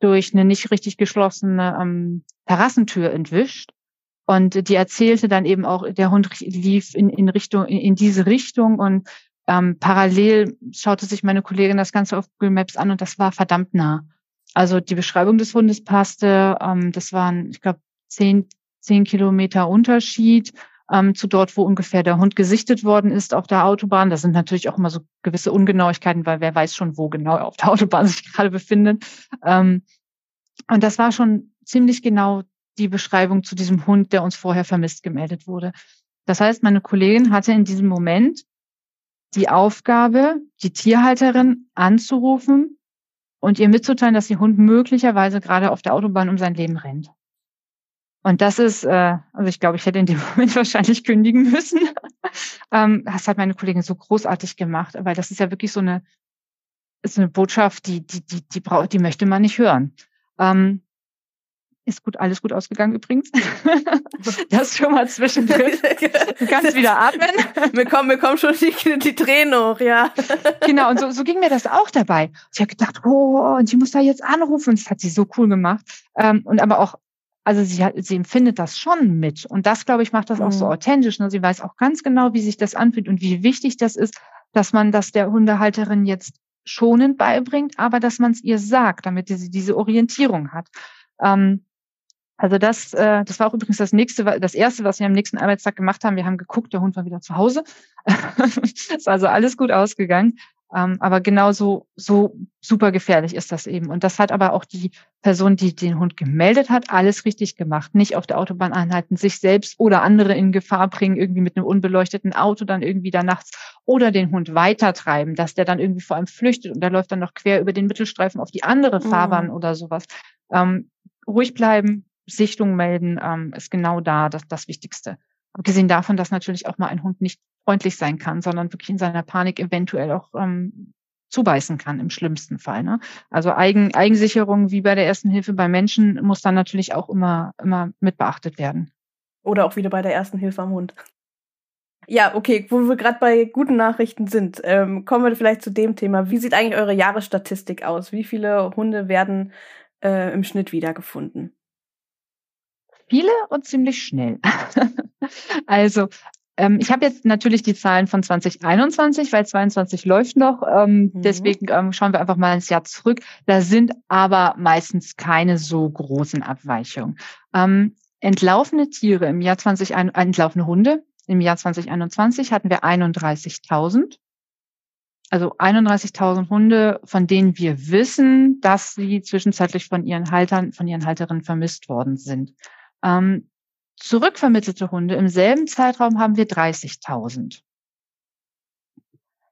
durch eine nicht richtig geschlossene ähm, Terrassentür entwischt. Und die erzählte dann eben auch, der Hund lief in, in Richtung, in diese Richtung und ähm, parallel schaute sich meine Kollegin das Ganze auf Google Maps an und das war verdammt nah. Also die Beschreibung des Hundes passte. Ähm, das waren, ich glaube, zehn, zehn Kilometer Unterschied ähm, zu dort, wo ungefähr der Hund gesichtet worden ist auf der Autobahn. Das sind natürlich auch immer so gewisse Ungenauigkeiten, weil wer weiß schon, wo genau auf der Autobahn sich gerade befindet. Ähm, und das war schon ziemlich genau die Beschreibung zu diesem Hund, der uns vorher vermisst gemeldet wurde. Das heißt, meine Kollegin hatte in diesem Moment die Aufgabe, die Tierhalterin anzurufen und ihr mitzuteilen, dass ihr Hund möglicherweise gerade auf der Autobahn um sein Leben rennt. Und das ist, äh, also ich glaube, ich hätte in dem Moment wahrscheinlich kündigen müssen. ähm, das hat meine Kollegin so großartig gemacht, weil das ist ja wirklich so eine, ist eine Botschaft, die, die, die, die braucht, die möchte man nicht hören. Ähm, ist gut, alles gut ausgegangen übrigens. das schon mal zwischendrin. Du kannst wieder atmen. Mir kommen, mir kommen schon die, die Tränen hoch, ja. Genau, und so, so ging mir das auch dabei. Ich habe gedacht, oh, und sie muss da jetzt anrufen. Das hat sie so cool gemacht. Ähm, und aber auch, also sie hat, sie empfindet das schon mit. Und das, glaube ich, macht das auch so mhm. authentisch. Ne? Sie weiß auch ganz genau, wie sich das anfühlt und wie wichtig das ist, dass man das der Hundehalterin jetzt schonend beibringt, aber dass man es ihr sagt, damit sie diese Orientierung hat. Ähm, also das, äh, das war auch übrigens das nächste, das erste, was wir am nächsten Arbeitstag gemacht haben. Wir haben geguckt, der Hund war wieder zu Hause. ist also alles gut ausgegangen. Ähm, aber genauso so super gefährlich ist das eben. Und das hat aber auch die Person, die den Hund gemeldet hat, alles richtig gemacht. Nicht auf der Autobahn anhalten, sich selbst oder andere in Gefahr bringen, irgendwie mit einem unbeleuchteten Auto dann irgendwie da nachts oder den Hund weitertreiben, dass der dann irgendwie vor allem flüchtet und der läuft dann noch quer über den Mittelstreifen auf die andere Fahrbahn mhm. oder sowas. Ähm, ruhig bleiben, Sichtung melden, ähm, ist genau da das, das Wichtigste. Abgesehen davon, dass natürlich auch mal ein Hund nicht freundlich sein kann, sondern wirklich in seiner Panik eventuell auch ähm, zubeißen kann im schlimmsten Fall. Ne? Also Eigen, Eigensicherung wie bei der ersten Hilfe bei Menschen muss dann natürlich auch immer, immer mit beachtet werden. Oder auch wieder bei der ersten Hilfe am Hund. Ja, okay, wo wir gerade bei guten Nachrichten sind, ähm, kommen wir vielleicht zu dem Thema. Wie sieht eigentlich eure Jahresstatistik aus? Wie viele Hunde werden äh, im Schnitt wiedergefunden? Viele und ziemlich schnell. also ähm, ich habe jetzt natürlich die Zahlen von 2021, weil 22 läuft noch. Ähm, mhm. Deswegen ähm, schauen wir einfach mal ins Jahr zurück. Da sind aber meistens keine so großen Abweichungen. Ähm, entlaufene Tiere im Jahr 20, entlaufene Hunde im Jahr 2021 hatten wir 31.000. Also 31.000 Hunde, von denen wir wissen, dass sie zwischenzeitlich von ihren Haltern, von ihren Halterinnen vermisst worden sind. Ähm, zurückvermittelte Hunde im selben Zeitraum haben wir 30.000.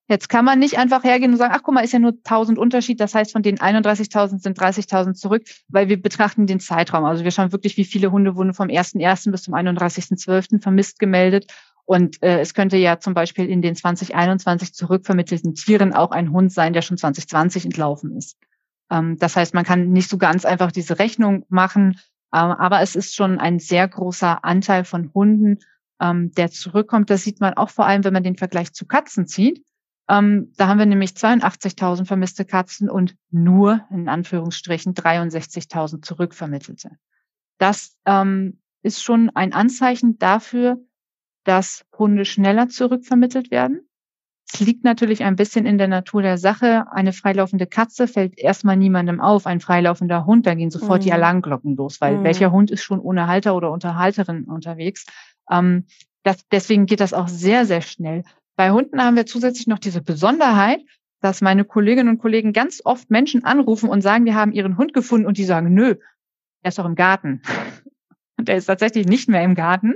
Jetzt kann man nicht einfach hergehen und sagen, ach guck mal, ist ja nur 1000 Unterschied. Das heißt, von den 31.000 sind 30.000 zurück, weil wir betrachten den Zeitraum. Also wir schauen wirklich, wie viele Hunde wurden vom 1.1. bis zum 31.12. vermisst gemeldet. Und äh, es könnte ja zum Beispiel in den 2021 zurückvermittelten Tieren auch ein Hund sein, der schon 2020 entlaufen ist. Ähm, das heißt, man kann nicht so ganz einfach diese Rechnung machen, aber es ist schon ein sehr großer Anteil von Hunden, ähm, der zurückkommt. Das sieht man auch vor allem, wenn man den Vergleich zu Katzen zieht. Ähm, da haben wir nämlich 82.000 vermisste Katzen und nur in Anführungsstrichen 63.000 zurückvermittelte. Das ähm, ist schon ein Anzeichen dafür, dass Hunde schneller zurückvermittelt werden. Es liegt natürlich ein bisschen in der Natur der Sache. Eine freilaufende Katze fällt erstmal niemandem auf. Ein freilaufender Hund, da gehen sofort mhm. die Alarmglocken los, weil mhm. welcher Hund ist schon ohne Halter oder Unterhalterin unterwegs? Ähm, das, deswegen geht das auch sehr, sehr schnell. Bei Hunden haben wir zusätzlich noch diese Besonderheit, dass meine Kolleginnen und Kollegen ganz oft Menschen anrufen und sagen, wir haben ihren Hund gefunden und die sagen, nö, er ist doch im Garten. Und er ist tatsächlich nicht mehr im Garten.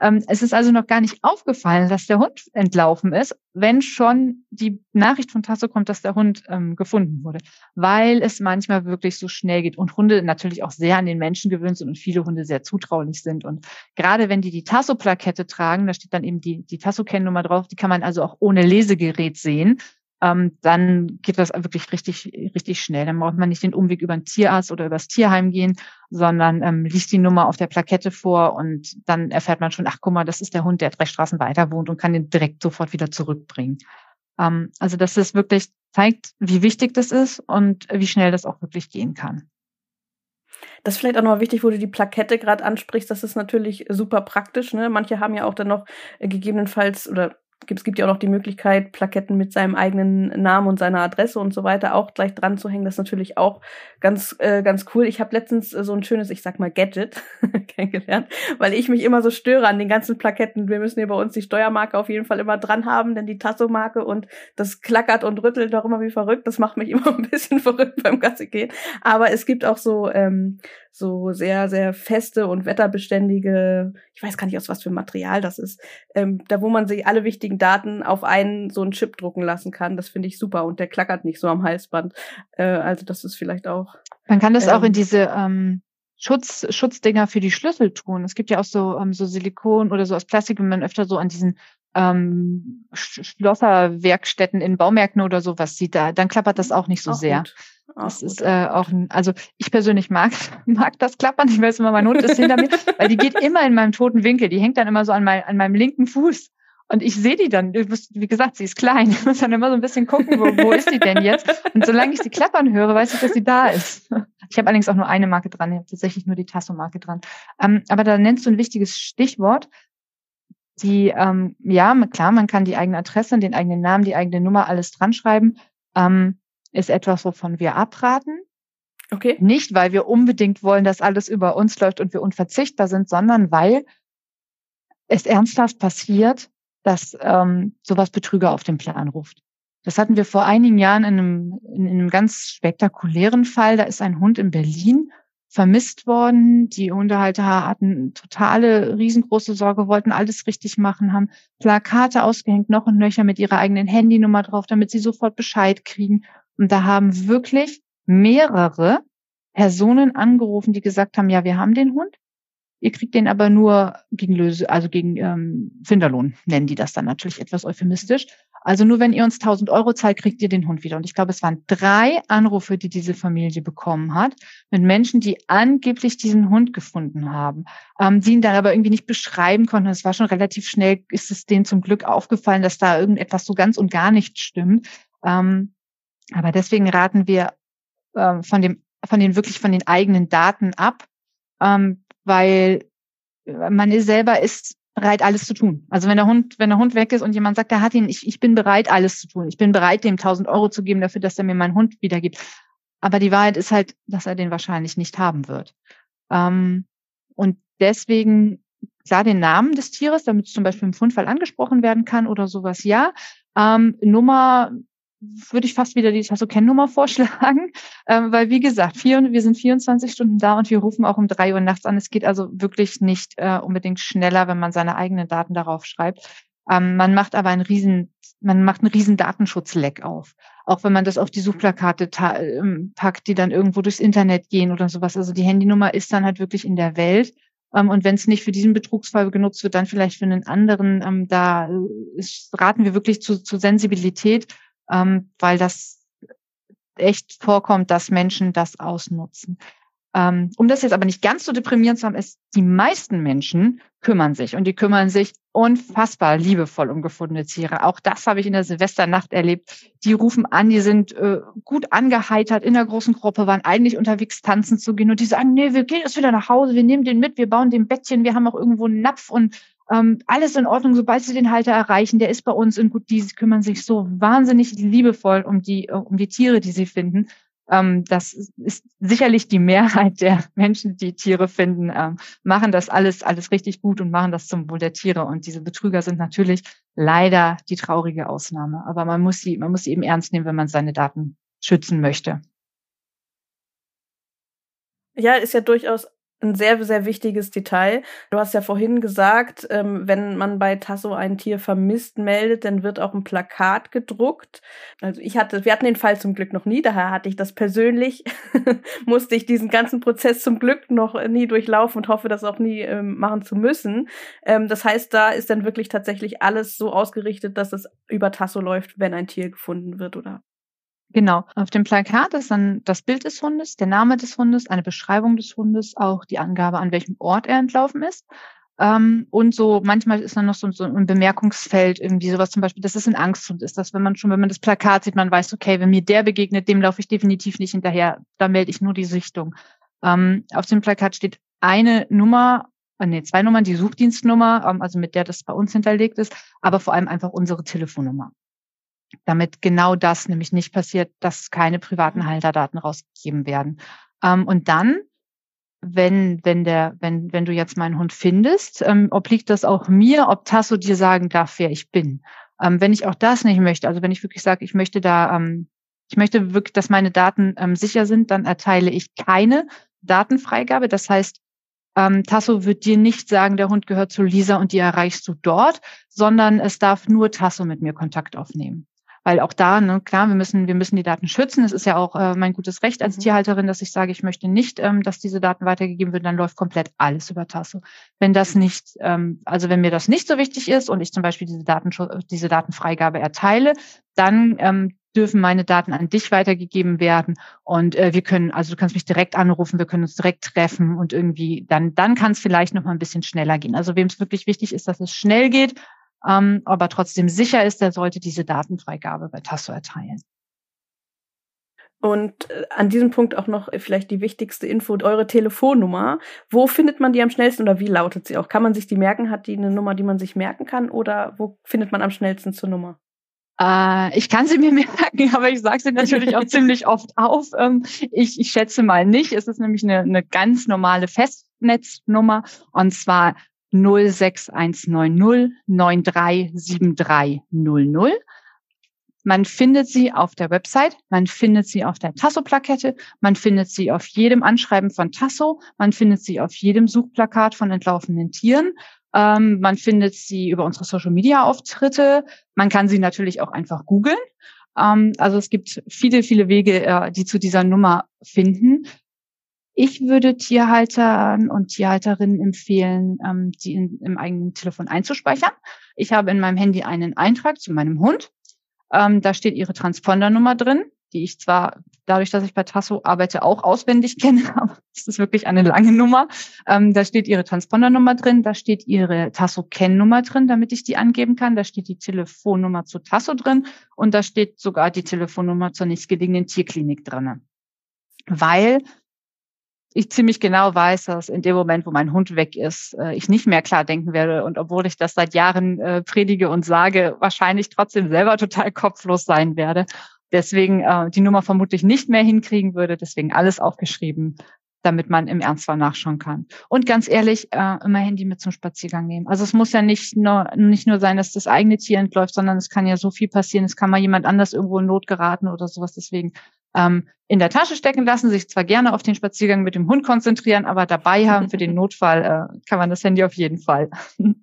Ähm, es ist also noch gar nicht aufgefallen, dass der Hund entlaufen ist, wenn schon die Nachricht von Tasso kommt, dass der Hund ähm, gefunden wurde, weil es manchmal wirklich so schnell geht und Hunde natürlich auch sehr an den Menschen gewöhnt sind und viele Hunde sehr zutraulich sind. Und gerade wenn die die Tasso-Plakette tragen, da steht dann eben die, die Tasso-Kennnummer drauf, die kann man also auch ohne Lesegerät sehen ähm, dann geht das wirklich richtig, richtig schnell. Dann braucht man nicht den Umweg über den Tierarzt oder übers Tierheim gehen, sondern ähm, liest die Nummer auf der Plakette vor und dann erfährt man schon, ach guck mal, das ist der Hund, der drei Straßen weiter wohnt und kann den direkt sofort wieder zurückbringen. Ähm, also das ist wirklich zeigt, wie wichtig das ist und wie schnell das auch wirklich gehen kann. Das ist vielleicht auch nochmal wichtig, wo du die Plakette gerade ansprichst. Das ist natürlich super praktisch. Ne? Manche haben ja auch dann noch äh, gegebenenfalls oder es gibt ja auch noch die Möglichkeit, Plaketten mit seinem eigenen Namen und seiner Adresse und so weiter auch gleich dran zu hängen. Das ist natürlich auch ganz, äh, ganz cool. Ich habe letztens äh, so ein schönes, ich sag mal, Gadget kennengelernt, weil ich mich immer so störe an den ganzen Plaketten. Wir müssen hier bei uns die Steuermarke auf jeden Fall immer dran haben, denn die Tasso-Marke und das klackert und rüttelt doch immer wie verrückt. Das macht mich immer ein bisschen verrückt beim Gasse gehen. Aber es gibt auch so, ähm, so sehr, sehr feste und wetterbeständige, ich weiß gar nicht, aus was für Material das ist, ähm, da wo man sich alle wichtigen Daten auf einen so einen Chip drucken lassen kann. Das finde ich super und der klackert nicht so am Halsband. Äh, also das ist vielleicht auch. Man kann das ähm, auch in ähm, diese ähm, Schutz, Schutzdinger für die Schlüssel tun. Es gibt ja auch so, ähm, so Silikon oder so aus Plastik, wenn man öfter so an diesen ähm, Schlosserwerkstätten in Baumärkten oder sowas sieht, da, dann klappert das auch nicht so auch sehr. Gut. Das ist äh, auch ein, also ich persönlich mag, mag das Klappern. Ich weiß immer, mein Hund ist hinter mir, weil die geht immer in meinem toten Winkel. Die hängt dann immer so an, mein, an meinem linken Fuß. Und ich sehe die dann, wie gesagt, sie ist klein. Ich muss dann immer so ein bisschen gucken, wo, wo ist die denn jetzt? Und solange ich sie klappern höre, weiß ich, dass sie da ist. Ich habe allerdings auch nur eine Marke dran, ich habe tatsächlich nur die Tasso-Marke dran. Ähm, aber da nennst du ein wichtiges Stichwort. Die, ähm, ja, klar, man kann die eigene Adresse, den eigenen Namen, die eigene Nummer, alles dran schreiben. Ähm, ist etwas, wovon wir abraten. Okay. Nicht, weil wir unbedingt wollen, dass alles über uns läuft und wir unverzichtbar sind, sondern weil es ernsthaft passiert, dass ähm, sowas Betrüger auf den Plan ruft. Das hatten wir vor einigen Jahren in einem, in einem ganz spektakulären Fall. Da ist ein Hund in Berlin vermisst worden. Die Hundehalter hatten totale riesengroße Sorge, wollten alles richtig machen, haben Plakate ausgehängt, noch und nöcher mit ihrer eigenen Handynummer drauf, damit sie sofort Bescheid kriegen. Und da haben wirklich mehrere Personen angerufen, die gesagt haben, ja, wir haben den Hund. Ihr kriegt den aber nur gegen Löse, also gegen ähm, Finderlohn, nennen die das dann natürlich etwas euphemistisch. Also nur wenn ihr uns 1000 Euro zahlt, kriegt ihr den Hund wieder. Und ich glaube, es waren drei Anrufe, die diese Familie bekommen hat, mit Menschen, die angeblich diesen Hund gefunden haben, ähm, die ihn dann aber irgendwie nicht beschreiben konnten. Es war schon relativ schnell, ist es denen zum Glück aufgefallen, dass da irgendetwas so ganz und gar nicht stimmt. Ähm, aber deswegen raten wir äh, von dem, von den wirklich von den eigenen Daten ab, ähm, weil man selber ist bereit, alles zu tun. Also wenn der Hund, wenn der Hund weg ist und jemand sagt, er hat ihn, ich, ich bin bereit, alles zu tun. Ich bin bereit, dem 1000 Euro zu geben dafür, dass er mir meinen Hund wiedergibt. Aber die Wahrheit ist halt, dass er den wahrscheinlich nicht haben wird. Ähm, und deswegen, klar, den Namen des Tieres, damit es zum Beispiel im Fundfall angesprochen werden kann oder sowas, ja. Ähm, Nummer würde ich fast wieder die Tasso-Kennnummer vorschlagen, ähm, weil wie gesagt, vier, wir sind 24 Stunden da und wir rufen auch um drei Uhr nachts an. Es geht also wirklich nicht äh, unbedingt schneller, wenn man seine eigenen Daten darauf schreibt. Ähm, man macht aber einen riesen, man macht einen riesen Datenschutzleck auf. Auch wenn man das auf die Suchplakate ähm, packt, die dann irgendwo durchs Internet gehen oder sowas. Also die Handynummer ist dann halt wirklich in der Welt. Ähm, und wenn es nicht für diesen Betrugsfall genutzt wird, dann vielleicht für einen anderen. Ähm, da ist, raten wir wirklich zu, zu Sensibilität ähm, weil das echt vorkommt, dass Menschen das ausnutzen. Ähm, um das jetzt aber nicht ganz so deprimierend zu haben, ist, die meisten Menschen kümmern sich und die kümmern sich unfassbar liebevoll um gefundene Tiere. Auch das habe ich in der Silvesternacht erlebt. Die rufen an, die sind äh, gut angeheitert in der großen Gruppe, waren eigentlich unterwegs tanzen zu gehen und die sagen, nee, wir gehen jetzt wieder nach Hause, wir nehmen den mit, wir bauen den Bettchen, wir haben auch irgendwo einen Napf und ähm, alles in Ordnung, sobald sie den Halter erreichen, der ist bei uns und gut, die kümmern sich so wahnsinnig liebevoll um die, um die Tiere, die sie finden. Ähm, das ist sicherlich die Mehrheit der Menschen, die Tiere finden, ähm, machen das alles, alles richtig gut und machen das zum Wohl der Tiere. Und diese Betrüger sind natürlich leider die traurige Ausnahme. Aber man muss sie, man muss sie eben ernst nehmen, wenn man seine Daten schützen möchte. Ja, ist ja durchaus ein sehr, sehr wichtiges Detail. Du hast ja vorhin gesagt, ähm, wenn man bei Tasso ein Tier vermisst meldet, dann wird auch ein Plakat gedruckt. Also ich hatte, wir hatten den Fall zum Glück noch nie, daher hatte ich das persönlich, musste ich diesen ganzen Prozess zum Glück noch nie durchlaufen und hoffe, das auch nie ähm, machen zu müssen. Ähm, das heißt, da ist dann wirklich tatsächlich alles so ausgerichtet, dass es über Tasso läuft, wenn ein Tier gefunden wird oder Genau. Auf dem Plakat ist dann das Bild des Hundes, der Name des Hundes, eine Beschreibung des Hundes, auch die Angabe, an welchem Ort er entlaufen ist. Ähm, und so manchmal ist dann noch so, so, ein Bemerkungsfeld irgendwie sowas zum Beispiel, dass es ein Angsthund ist, dass wenn man schon, wenn man das Plakat sieht, man weiß, okay, wenn mir der begegnet, dem laufe ich definitiv nicht hinterher, da melde ich nur die Sichtung. Ähm, auf dem Plakat steht eine Nummer, äh, nee, zwei Nummern, die Suchdienstnummer, ähm, also mit der das bei uns hinterlegt ist, aber vor allem einfach unsere Telefonnummer damit genau das nämlich nicht passiert, dass keine privaten mhm. Halterdaten rausgegeben werden. Ähm, und dann, wenn, wenn der, wenn, wenn du jetzt meinen Hund findest, ähm, obliegt das auch mir, ob Tasso dir sagen darf, wer ich bin. Ähm, wenn ich auch das nicht möchte, also wenn ich wirklich sage, ich möchte da, ähm, ich möchte wirklich, dass meine Daten ähm, sicher sind, dann erteile ich keine Datenfreigabe. Das heißt, ähm, Tasso wird dir nicht sagen, der Hund gehört zu Lisa und die erreichst du dort, sondern es darf nur Tasso mit mir Kontakt aufnehmen. Weil auch da, ne, klar, wir müssen, wir müssen die Daten schützen. Es ist ja auch äh, mein gutes Recht als mhm. Tierhalterin, dass ich sage, ich möchte nicht, ähm, dass diese Daten weitergegeben werden, dann läuft komplett alles über Tasso. Wenn das nicht, ähm, also wenn mir das nicht so wichtig ist und ich zum Beispiel diese, Datenschutz, diese Datenfreigabe erteile, dann ähm, dürfen meine Daten an dich weitergegeben werden und äh, wir können, also du kannst mich direkt anrufen, wir können uns direkt treffen und irgendwie dann, dann kann es vielleicht noch mal ein bisschen schneller gehen. Also wem es wirklich wichtig ist, dass es schnell geht, ähm, aber trotzdem sicher ist, der sollte diese Datenfreigabe bei Tasso erteilen. Und äh, an diesem Punkt auch noch vielleicht die wichtigste Info, eure Telefonnummer. Wo findet man die am schnellsten oder wie lautet sie auch? Kann man sich die merken? Hat die eine Nummer, die man sich merken kann? Oder wo findet man am schnellsten zur Nummer? Äh, ich kann sie mir merken, aber ich sage sie natürlich auch ziemlich oft auf. Ähm, ich, ich schätze mal nicht. Es ist nämlich eine, eine ganz normale Festnetznummer und zwar 06190 937300. Man findet sie auf der Website, man findet sie auf der Tasso-Plakette, man findet sie auf jedem Anschreiben von Tasso, man findet sie auf jedem Suchplakat von entlaufenen Tieren. Ähm, man findet sie über unsere Social-Media-Auftritte. Man kann sie natürlich auch einfach googeln. Ähm, also es gibt viele, viele Wege, äh, die zu dieser Nummer finden. Ich würde Tierhaltern und Tierhalterinnen empfehlen, ähm, die in, im eigenen Telefon einzuspeichern. Ich habe in meinem Handy einen Eintrag zu meinem Hund. Ähm, da steht ihre Transpondernummer drin, die ich zwar dadurch, dass ich bei Tasso arbeite, auch auswendig kenne, aber es ist wirklich eine lange Nummer. Ähm, da steht ihre Transpondernummer drin, da steht ihre Tasso-Kennnummer drin, damit ich die angeben kann. Da steht die Telefonnummer zu Tasso drin und da steht sogar die Telefonnummer zur nächstgelegenen Tierklinik drin. Weil ich ziemlich genau weiß, dass in dem Moment, wo mein Hund weg ist, äh, ich nicht mehr klar denken werde. Und obwohl ich das seit Jahren äh, predige und sage, wahrscheinlich trotzdem selber total kopflos sein werde. Deswegen äh, die Nummer vermutlich nicht mehr hinkriegen würde. Deswegen alles aufgeschrieben, damit man im Ernstfall nachschauen kann. Und ganz ehrlich, immer Handy mit zum Spaziergang nehmen. Also es muss ja nicht nur, nicht nur sein, dass das eigene Tier entläuft, sondern es kann ja so viel passieren. Es kann mal jemand anders irgendwo in Not geraten oder sowas. Deswegen ähm, in der Tasche stecken lassen, sich zwar gerne auf den Spaziergang mit dem Hund konzentrieren, aber dabei haben für den Notfall äh, kann man das Handy auf jeden Fall.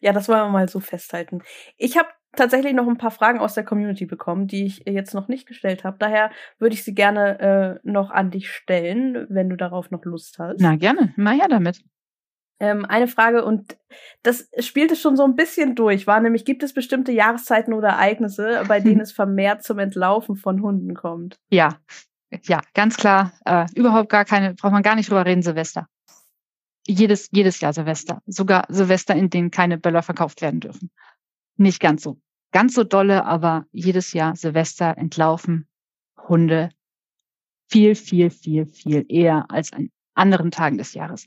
Ja, das wollen wir mal so festhalten. Ich habe tatsächlich noch ein paar Fragen aus der Community bekommen, die ich jetzt noch nicht gestellt habe. Daher würde ich sie gerne äh, noch an dich stellen, wenn du darauf noch Lust hast. Na gerne, mal her damit. Ähm, eine Frage, und das spielte schon so ein bisschen durch, war nämlich, gibt es bestimmte Jahreszeiten oder Ereignisse, bei denen es vermehrt zum Entlaufen von Hunden kommt? Ja, ja, ganz klar. Äh, überhaupt gar keine, braucht man gar nicht drüber reden, Silvester. Jedes, jedes Jahr Silvester. Sogar Silvester, in denen keine Böller verkauft werden dürfen. Nicht ganz so. Ganz so dolle, aber jedes Jahr Silvester entlaufen Hunde viel, viel, viel, viel eher als an anderen Tagen des Jahres.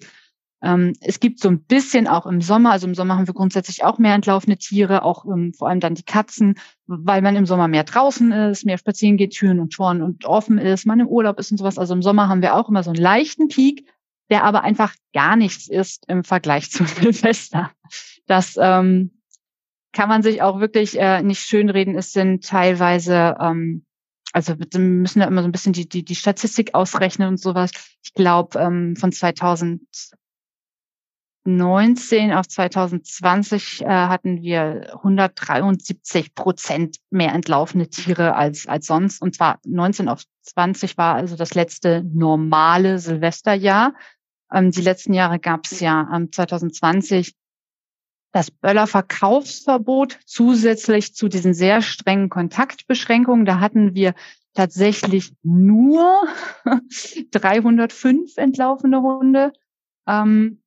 Ähm, es gibt so ein bisschen auch im Sommer, also im Sommer haben wir grundsätzlich auch mehr entlaufene Tiere, auch ähm, vor allem dann die Katzen, weil man im Sommer mehr draußen ist, mehr spazieren geht, Türen und Toren und offen ist, man im Urlaub ist und sowas. Also im Sommer haben wir auch immer so einen leichten Peak, der aber einfach gar nichts ist im Vergleich zu Silvester. Das ähm, kann man sich auch wirklich äh, nicht schönreden. Es sind teilweise ähm, also wir müssen ja immer so ein bisschen die, die, die Statistik ausrechnen und sowas. Ich glaube, ähm, von 2000 2019 auf 2020 äh, hatten wir 173 Prozent mehr entlaufene Tiere als, als sonst. Und zwar 19 auf 20 war also das letzte normale Silvesterjahr. Ähm, die letzten Jahre gab es ja ähm, 2020 das Böllerverkaufsverbot zusätzlich zu diesen sehr strengen Kontaktbeschränkungen. Da hatten wir tatsächlich nur 305 entlaufene Hunde. Ähm,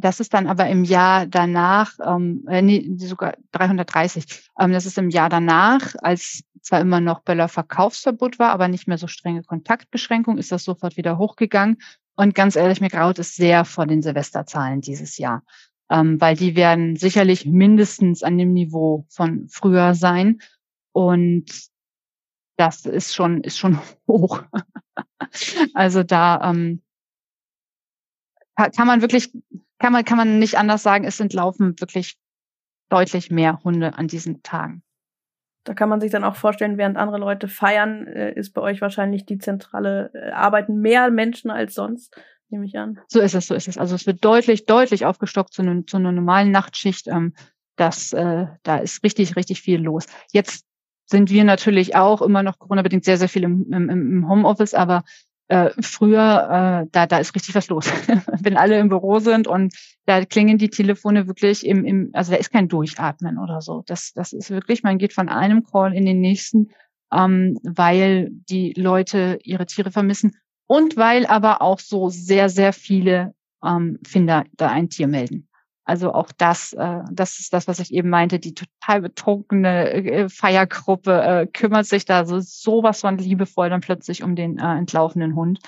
das ist dann aber im Jahr danach, ähm, äh, nee, sogar 330. Ähm, das ist im Jahr danach, als zwar immer noch Böller Verkaufsverbot war, aber nicht mehr so strenge Kontaktbeschränkung, ist das sofort wieder hochgegangen. Und ganz ehrlich, mir graut es sehr vor den Silvesterzahlen dieses Jahr, ähm, weil die werden sicherlich mindestens an dem Niveau von früher sein. Und das ist schon, ist schon hoch. also da ähm, kann man wirklich kann man, kann man nicht anders sagen, es sind laufen wirklich deutlich mehr Hunde an diesen Tagen. Da kann man sich dann auch vorstellen, während andere Leute feiern, äh, ist bei euch wahrscheinlich die zentrale äh, arbeiten mehr Menschen als sonst, nehme ich an. So ist es, so ist es. Also es wird deutlich, deutlich aufgestockt zu, ne, zu einer normalen Nachtschicht. Ähm, das, äh, da ist richtig, richtig viel los. Jetzt sind wir natürlich auch immer noch Corona-bedingt sehr, sehr viel im, im, im Homeoffice, aber äh, früher, äh, da, da ist richtig was los. Wenn alle im Büro sind und da klingen die Telefone wirklich im, im, also da ist kein Durchatmen oder so. Das, das ist wirklich, man geht von einem Call in den nächsten, ähm, weil die Leute ihre Tiere vermissen und weil aber auch so sehr, sehr viele ähm, Finder da ein Tier melden. Also auch das, äh, das ist das, was ich eben meinte, die total betrunkene äh, Feiergruppe äh, kümmert sich da so sowas von liebevoll dann plötzlich um den äh, entlaufenen Hund.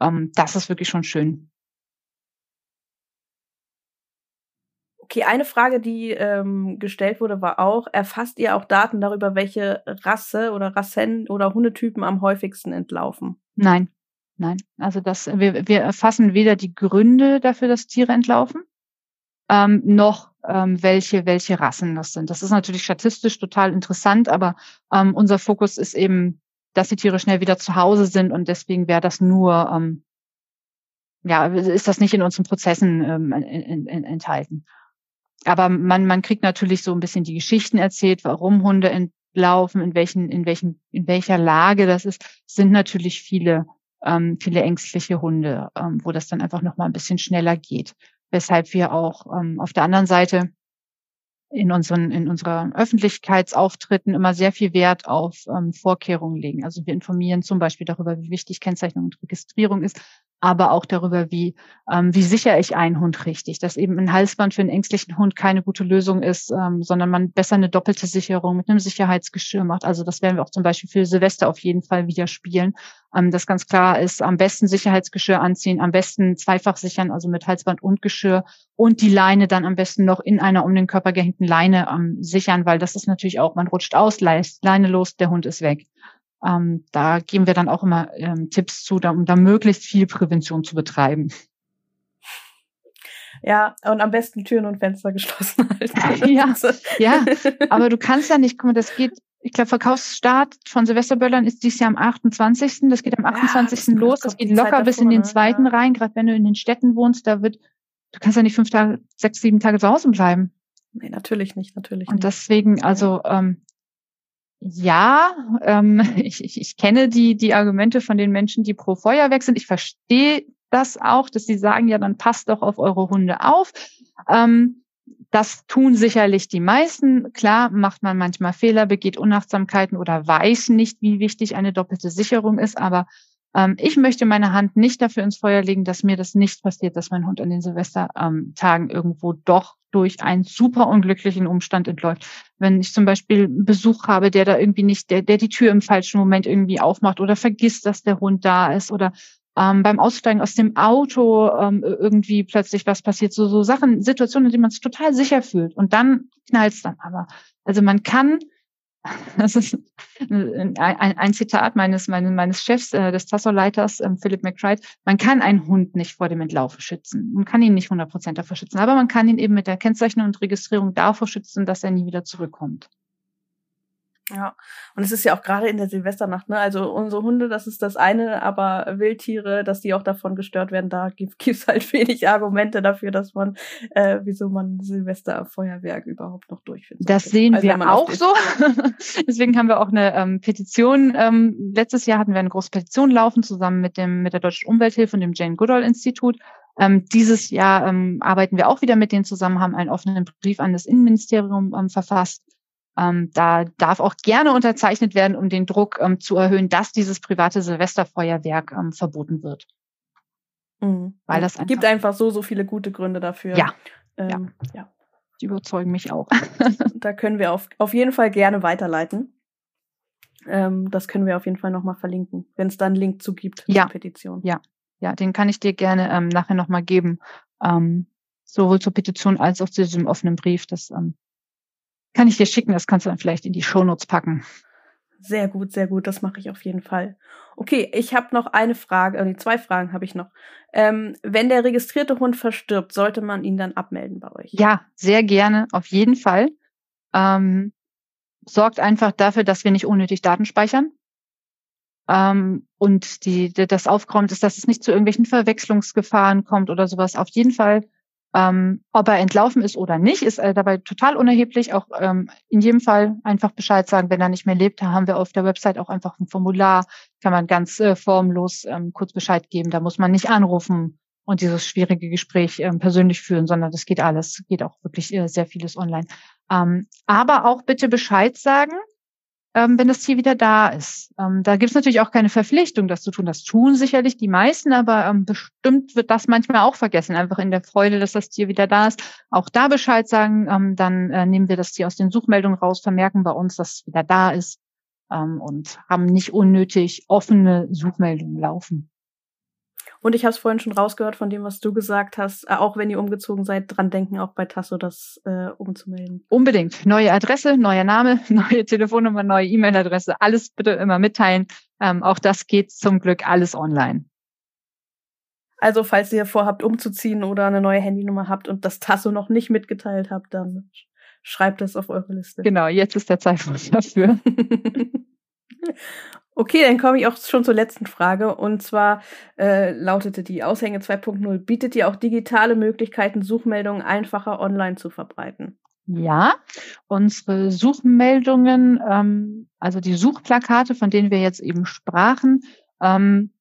Ähm, das ist wirklich schon schön. Okay, eine Frage, die ähm, gestellt wurde, war auch, erfasst ihr auch Daten darüber, welche Rasse oder Rassen oder Hundetypen am häufigsten entlaufen? Nein, nein. Also das, wir, wir erfassen weder die Gründe dafür, dass Tiere entlaufen, ähm, noch ähm, welche, welche Rassen das sind. Das ist natürlich statistisch total interessant, aber ähm, unser Fokus ist eben, dass die Tiere schnell wieder zu Hause sind und deswegen wäre das nur, ähm, ja, ist das nicht in unseren Prozessen ähm, in, in, enthalten. Aber man, man kriegt natürlich so ein bisschen die Geschichten erzählt, warum Hunde entlaufen, in welchen, in welchen, in welcher Lage das ist, sind natürlich viele, ähm, viele ängstliche Hunde, ähm, wo das dann einfach noch mal ein bisschen schneller geht weshalb wir auch ähm, auf der anderen Seite in unseren in unserer Öffentlichkeitsauftritten immer sehr viel Wert auf ähm, Vorkehrungen legen. Also wir informieren zum Beispiel darüber, wie wichtig Kennzeichnung und Registrierung ist, aber auch darüber, wie, ähm, wie sicher ich einen Hund richtig, dass eben ein Halsband für einen ängstlichen Hund keine gute Lösung ist, ähm, sondern man besser eine doppelte Sicherung mit einem Sicherheitsgeschirr macht. Also das werden wir auch zum Beispiel für Silvester auf jeden Fall wieder spielen. Ähm, das ganz klar ist, am besten Sicherheitsgeschirr anziehen, am besten zweifach sichern, also mit Halsband und Geschirr und die Leine dann am besten noch in einer um den Körper gehängten Leine ähm, sichern, weil das ist natürlich auch, man rutscht aus, Leine los, der Hund ist weg. Ähm, da geben wir dann auch immer ähm, Tipps zu, da, um da möglichst viel Prävention zu betreiben. Ja, und am besten Türen und Fenster geschlossen halten. ja, ja, aber du kannst ja nicht, guck mal, das geht, ich glaube, Verkaufsstart von Silvesterböllern ist dies Jahr am 28. Das geht am 28. Ja, los. Das geht locker bis in den zweiten ja. rein, gerade wenn du in den Städten wohnst, da wird, du kannst ja nicht fünf Tage, sechs, sieben Tage zu Hause bleiben. Nee, natürlich nicht, natürlich und nicht. Und deswegen, also ähm, ja, ähm, ich, ich, ich kenne die, die Argumente von den Menschen, die pro Feuerwerk sind. Ich verstehe das auch, dass sie sagen, ja, dann passt doch auf eure Hunde auf. Ähm, das tun sicherlich die meisten. Klar macht man manchmal Fehler, begeht Unachtsamkeiten oder weiß nicht, wie wichtig eine doppelte Sicherung ist. Aber ähm, ich möchte meine Hand nicht dafür ins Feuer legen, dass mir das nicht passiert, dass mein Hund an den Silvestertagen irgendwo doch durch einen super unglücklichen Umstand entläuft. Wenn ich zum Beispiel Besuch habe, der da irgendwie nicht, der, der die Tür im falschen Moment irgendwie aufmacht oder vergisst, dass der Hund da ist oder ähm, beim Aussteigen aus dem Auto ähm, irgendwie plötzlich was passiert, so, so Sachen, Situationen, in denen man sich total sicher fühlt und dann knallt es dann aber. Also man kann das ist ein, ein Zitat meines, meines, meines Chefs, äh, des Tasso-Leiters, ähm, Philip McBride. Man kann einen Hund nicht vor dem Entlaufe schützen. Man kann ihn nicht 100 Prozent davor schützen, aber man kann ihn eben mit der Kennzeichnung und Registrierung davor schützen, dass er nie wieder zurückkommt. Ja, und es ist ja auch gerade in der Silvesternacht, ne? Also unsere Hunde, das ist das eine, aber Wildtiere, dass die auch davon gestört werden, da gibt es halt wenig Argumente dafür, dass man, äh, wieso man Silvesterfeuerwerk überhaupt noch durchführt. Das sehen also, wir auch so. Deswegen haben wir auch eine ähm, Petition. Ähm, letztes Jahr hatten wir eine große Petition laufen, zusammen mit dem mit der Deutschen Umwelthilfe und dem Jane Goodall Institut. Ähm, dieses Jahr ähm, arbeiten wir auch wieder mit denen zusammen, haben einen offenen Brief an das Innenministerium ähm, verfasst ähm, da darf auch gerne unterzeichnet werden, um den Druck ähm, zu erhöhen, dass dieses private Silvesterfeuerwerk ähm, verboten wird. Mhm. Weil das einfach, gibt einfach so, so viele gute Gründe dafür. Ja. Ähm, ja. ja. Die überzeugen mich auch. da können wir auf, auf jeden Fall gerne weiterleiten. Ähm, das können wir auf jeden Fall nochmal verlinken, wenn es da einen Link zu gibt ja. zur Petition. Ja, ja, den kann ich dir gerne ähm, nachher nochmal geben. Ähm, sowohl zur Petition als auch zu diesem offenen Brief. Das kann ich dir schicken, das kannst du dann vielleicht in die Shownotes packen. Sehr gut, sehr gut, das mache ich auf jeden Fall. Okay, ich habe noch eine Frage, äh, zwei Fragen habe ich noch. Ähm, wenn der registrierte Hund verstirbt, sollte man ihn dann abmelden bei euch? Ja, sehr gerne, auf jeden Fall. Ähm, sorgt einfach dafür, dass wir nicht unnötig Daten speichern. Ähm, und die, das aufgeräumt ist, dass es nicht zu irgendwelchen Verwechslungsgefahren kommt oder sowas. Auf jeden Fall ähm, ob er entlaufen ist oder nicht, ist äh, dabei total unerheblich. Auch ähm, in jedem Fall einfach Bescheid sagen, wenn er nicht mehr lebt. Da haben wir auf der Website auch einfach ein Formular, kann man ganz äh, formlos ähm, kurz Bescheid geben. Da muss man nicht anrufen und dieses schwierige Gespräch ähm, persönlich führen, sondern das geht alles, geht auch wirklich äh, sehr vieles online. Ähm, aber auch bitte Bescheid sagen, ähm, wenn das Tier wieder da ist. Ähm, da gibt es natürlich auch keine Verpflichtung, das zu tun. Das tun sicherlich die meisten, aber ähm, bestimmt wird das manchmal auch vergessen, einfach in der Freude, dass das Tier wieder da ist. Auch da Bescheid sagen, ähm, dann äh, nehmen wir das Tier aus den Suchmeldungen raus, vermerken bei uns, dass es wieder da ist ähm, und haben nicht unnötig offene Suchmeldungen laufen. Und ich habe es vorhin schon rausgehört von dem, was du gesagt hast, äh, auch wenn ihr umgezogen seid, dran denken, auch bei Tasso das äh, umzumelden. Unbedingt. Neue Adresse, neuer Name, neue Telefonnummer, neue E-Mail-Adresse, alles bitte immer mitteilen. Ähm, auch das geht zum Glück alles online. Also, falls ihr vorhabt, umzuziehen oder eine neue Handynummer habt und das Tasso noch nicht mitgeteilt habt, dann schreibt es auf eure Liste. Genau, jetzt ist der Zeitpunkt dafür. Okay, dann komme ich auch schon zur letzten Frage. Und zwar äh, lautete die Aushänge 2.0, bietet ihr auch digitale Möglichkeiten, Suchmeldungen einfacher online zu verbreiten? Ja, unsere Suchmeldungen, ähm, also die Suchplakate, von denen wir jetzt eben sprachen, ähm,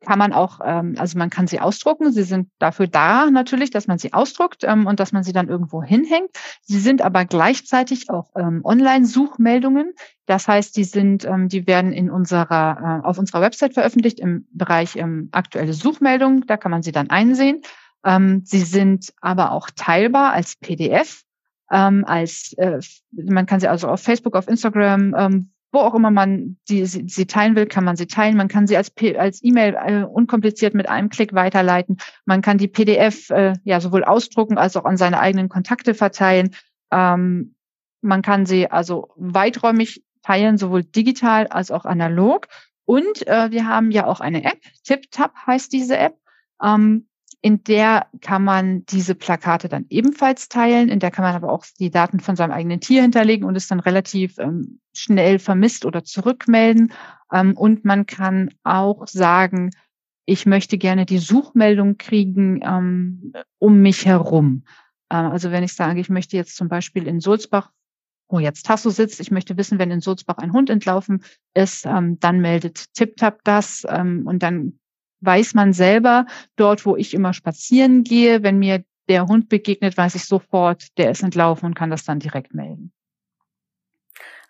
kann man auch, ähm, also man kann sie ausdrucken. Sie sind dafür da natürlich, dass man sie ausdruckt ähm, und dass man sie dann irgendwo hinhängt. Sie sind aber gleichzeitig auch ähm, Online-Suchmeldungen. Das heißt, die sind, ähm, die werden in unserer, äh, auf unserer Website veröffentlicht im Bereich ähm, aktuelle Suchmeldungen. Da kann man sie dann einsehen. Ähm, sie sind aber auch teilbar als PDF. Ähm, als äh, man kann sie also auf Facebook, auf Instagram, ähm, wo auch immer man die, sie, sie teilen will, kann man sie teilen. Man kann sie als, als E-Mail äh, unkompliziert mit einem Klick weiterleiten. Man kann die PDF äh, ja sowohl ausdrucken als auch an seine eigenen Kontakte verteilen. Ähm, man kann sie also weiträumig teilen, sowohl digital als auch analog. Und äh, wir haben ja auch eine App, TipTap heißt diese App. Ähm, in der kann man diese Plakate dann ebenfalls teilen. In der kann man aber auch die Daten von seinem eigenen Tier hinterlegen und es dann relativ ähm, schnell vermisst oder zurückmelden. Ähm, und man kann auch sagen, ich möchte gerne die Suchmeldung kriegen ähm, um mich herum. Ähm, also wenn ich sage, ich möchte jetzt zum Beispiel in Sulzbach wo jetzt Tasso sitzt, ich möchte wissen, wenn in Sulzbach ein Hund entlaufen ist, ähm, dann meldet TipTap das ähm, und dann weiß man selber, dort, wo ich immer spazieren gehe, wenn mir der Hund begegnet, weiß ich sofort, der ist entlaufen und kann das dann direkt melden.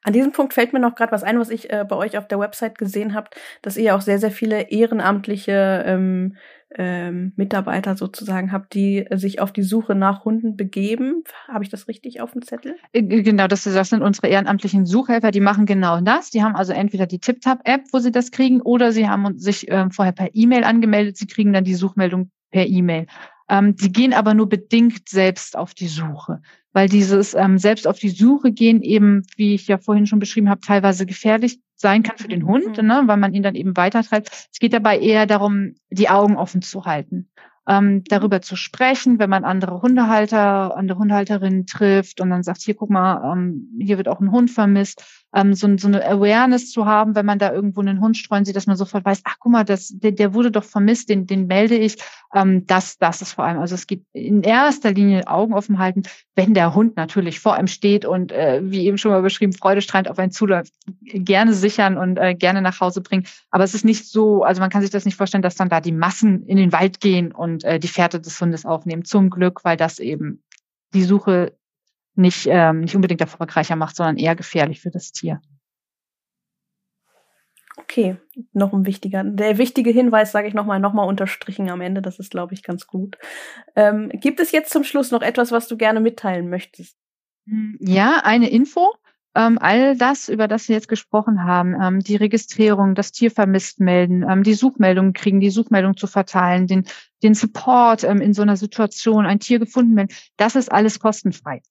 An diesem Punkt fällt mir noch gerade was ein, was ich äh, bei euch auf der Website gesehen habt, dass ihr auch sehr, sehr viele ehrenamtliche ähm, ähm, Mitarbeiter sozusagen habt, die sich auf die Suche nach Hunden begeben. Habe ich das richtig auf dem Zettel? Äh, genau, das, das sind unsere ehrenamtlichen Suchhelfer, die machen genau das. Die haben also entweder die TipTap-App, wo sie das kriegen, oder sie haben sich ähm, vorher per E-Mail angemeldet, sie kriegen dann die Suchmeldung per E-Mail. Ähm, die gehen aber nur bedingt selbst auf die Suche, weil dieses ähm, selbst auf die Suche gehen eben, wie ich ja vorhin schon beschrieben habe, teilweise gefährlich sein kann für den Hund, mhm. ne, weil man ihn dann eben weitertreibt. Es geht dabei eher darum, die Augen offen zu halten. Ähm, darüber zu sprechen, wenn man andere Hundehalter, andere Hundehalterinnen trifft und dann sagt, hier guck mal, ähm, hier wird auch ein Hund vermisst, ähm, so, so eine Awareness zu haben, wenn man da irgendwo einen Hund streuen sieht, dass man sofort weiß, ach guck mal, das, der, der wurde doch vermisst, den, den melde ich. Ähm, das, das ist vor allem, also es geht in erster Linie Augen offen halten, wenn der Hund natürlich vor einem steht und äh, wie eben schon mal beschrieben, freudestrahlend auf einen zuläuft, gerne sichern und äh, gerne nach Hause bringen. Aber es ist nicht so, also man kann sich das nicht vorstellen, dass dann da die Massen in den Wald gehen und äh, die Fährte des Hundes aufnehmen. Zum Glück, weil das eben die Suche nicht, ähm, nicht unbedingt erfolgreicher macht, sondern eher gefährlich für das Tier. Okay, noch ein wichtiger, der wichtige Hinweis, sage ich nochmal, nochmal unterstrichen am Ende, das ist, glaube ich, ganz gut. Ähm, gibt es jetzt zum Schluss noch etwas, was du gerne mitteilen möchtest? Ja, eine Info ähm, all das, über das wir jetzt gesprochen haben, ähm, die Registrierung, das Tier vermisst melden, ähm, die Suchmeldung kriegen, die Suchmeldung zu verteilen, den, den Support ähm, in so einer Situation, ein Tier gefunden werden, das ist alles kostenfrei.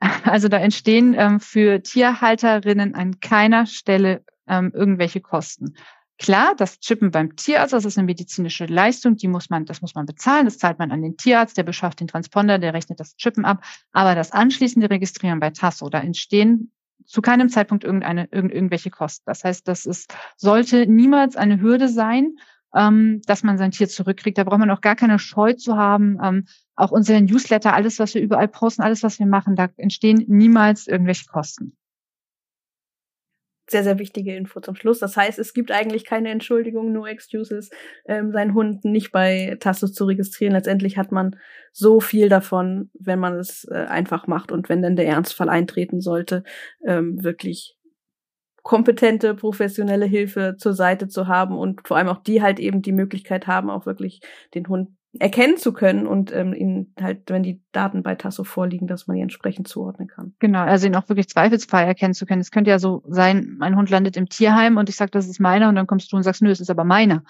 Also da entstehen ähm, für Tierhalterinnen an keiner Stelle ähm, irgendwelche Kosten. Klar, das Chippen beim Tierarzt, das ist eine medizinische Leistung, die muss man, das muss man bezahlen, das zahlt man an den Tierarzt, der beschafft den Transponder, der rechnet das Chippen ab. Aber das anschließende Registrieren bei Tasso, da entstehen zu keinem Zeitpunkt irgendeine, irgend, irgendwelche Kosten. Das heißt, das ist, sollte niemals eine Hürde sein, ähm, dass man sein Tier zurückkriegt. Da braucht man auch gar keine Scheu zu haben. Ähm, auch unsere Newsletter, alles, was wir überall posten, alles, was wir machen, da entstehen niemals irgendwelche Kosten sehr, sehr wichtige Info zum Schluss. Das heißt, es gibt eigentlich keine Entschuldigung, no excuses, ähm, seinen Hund nicht bei Tassus zu registrieren. Letztendlich hat man so viel davon, wenn man es äh, einfach macht und wenn dann der Ernstfall eintreten sollte, ähm, wirklich kompetente, professionelle Hilfe zur Seite zu haben und vor allem auch die halt eben die Möglichkeit haben, auch wirklich den Hund erkennen zu können und ähm, ihn halt, wenn die Daten bei Tasso vorliegen, dass man die entsprechend zuordnen kann. Genau, also ihn auch wirklich zweifelsfrei erkennen zu können. Es könnte ja so sein, mein Hund landet im Tierheim und ich sage, das ist meiner und dann kommst du und sagst, nö, es ist aber meiner.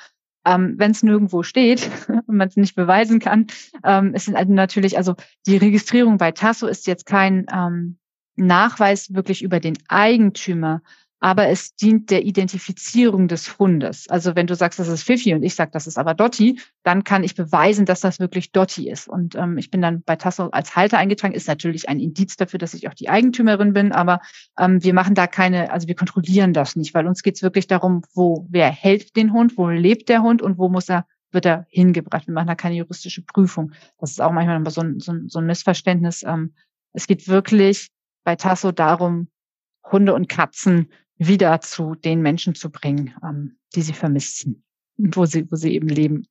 Ähm, wenn es nirgendwo steht und man es nicht beweisen kann, ähm, es sind also natürlich, also die Registrierung bei Tasso ist jetzt kein ähm, Nachweis wirklich über den Eigentümer aber es dient der Identifizierung des Hundes. Also wenn du sagst, das ist Fifi und ich sage, das ist aber Dotti, dann kann ich beweisen, dass das wirklich Dotti ist. Und ähm, ich bin dann bei Tasso als Halter eingetragen, ist natürlich ein Indiz dafür, dass ich auch die Eigentümerin bin, aber ähm, wir machen da keine, also wir kontrollieren das nicht, weil uns geht es wirklich darum, wo, wer hält den Hund, wo lebt der Hund und wo muss er wird er hingebracht. Wir machen da keine juristische Prüfung. Das ist auch manchmal so ein, so ein, so ein Missverständnis. Ähm, es geht wirklich bei Tasso darum, Hunde und Katzen wieder zu den Menschen zu bringen, ähm, die sie vermissen, wo sie, wo sie eben leben.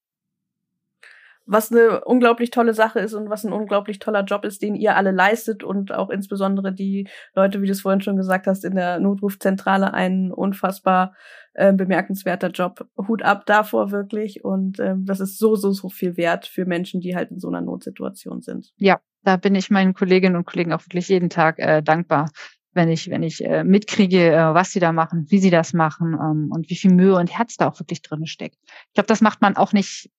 Was eine unglaublich tolle Sache ist und was ein unglaublich toller Job ist, den ihr alle leistet und auch insbesondere die Leute, wie du es vorhin schon gesagt hast, in der Notrufzentrale ein unfassbar äh, bemerkenswerter Job. Hut ab davor wirklich und äh, das ist so, so, so viel wert für Menschen, die halt in so einer Notsituation sind. Ja, da bin ich meinen Kolleginnen und Kollegen auch wirklich jeden Tag äh, dankbar, wenn ich, wenn ich äh, mitkriege, äh, was sie da machen, wie sie das machen ähm, und wie viel Mühe und Herz da auch wirklich drin steckt. Ich glaube, das macht man auch nicht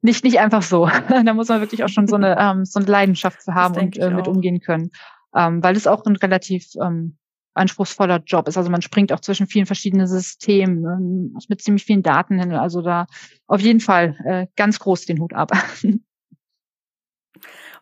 nicht nicht einfach so. da muss man wirklich auch schon so eine ähm, so eine Leidenschaft für haben und äh, mit umgehen können, ähm, weil es auch ein relativ ähm, anspruchsvoller Job ist. Also man springt auch zwischen vielen verschiedenen Systemen ähm, mit ziemlich vielen Daten hin. Also da auf jeden Fall äh, ganz groß den Hut ab.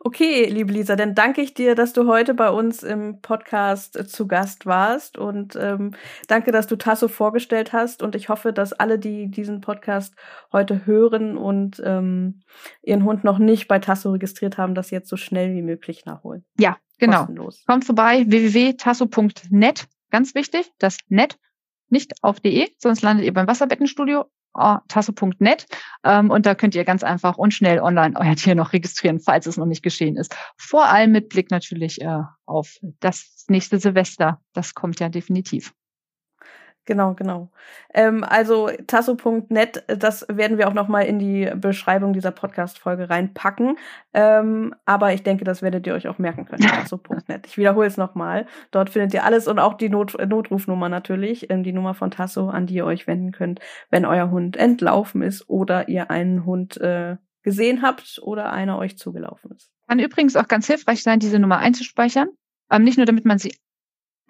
Okay, liebe Lisa, dann danke ich dir, dass du heute bei uns im Podcast äh, zu Gast warst und ähm, danke, dass du Tasso vorgestellt hast und ich hoffe, dass alle, die diesen Podcast heute hören und ähm, ihren Hund noch nicht bei Tasso registriert haben, das jetzt so schnell wie möglich nachholen. Ja, genau. Kostenlos. Kommt vorbei, www.tasso.net, ganz wichtig, das net, nicht auf de, sonst landet ihr beim Wasserbettenstudio tasse.net ähm, und da könnt ihr ganz einfach und schnell online euer Tier noch registrieren, falls es noch nicht geschehen ist. Vor allem mit Blick natürlich äh, auf das nächste Silvester. Das kommt ja definitiv. Genau, genau. Ähm, also tasso.net, das werden wir auch noch mal in die Beschreibung dieser Podcast-Folge reinpacken. Ähm, aber ich denke, das werdet ihr euch auch merken können. tasso.net. Ich wiederhole es noch mal. Dort findet ihr alles und auch die Not Notrufnummer natürlich, ähm, die Nummer von Tasso, an die ihr euch wenden könnt, wenn euer Hund entlaufen ist oder ihr einen Hund äh, gesehen habt oder einer euch zugelaufen ist. Kann übrigens auch ganz hilfreich sein, diese Nummer einzuspeichern. Ähm, nicht nur, damit man sie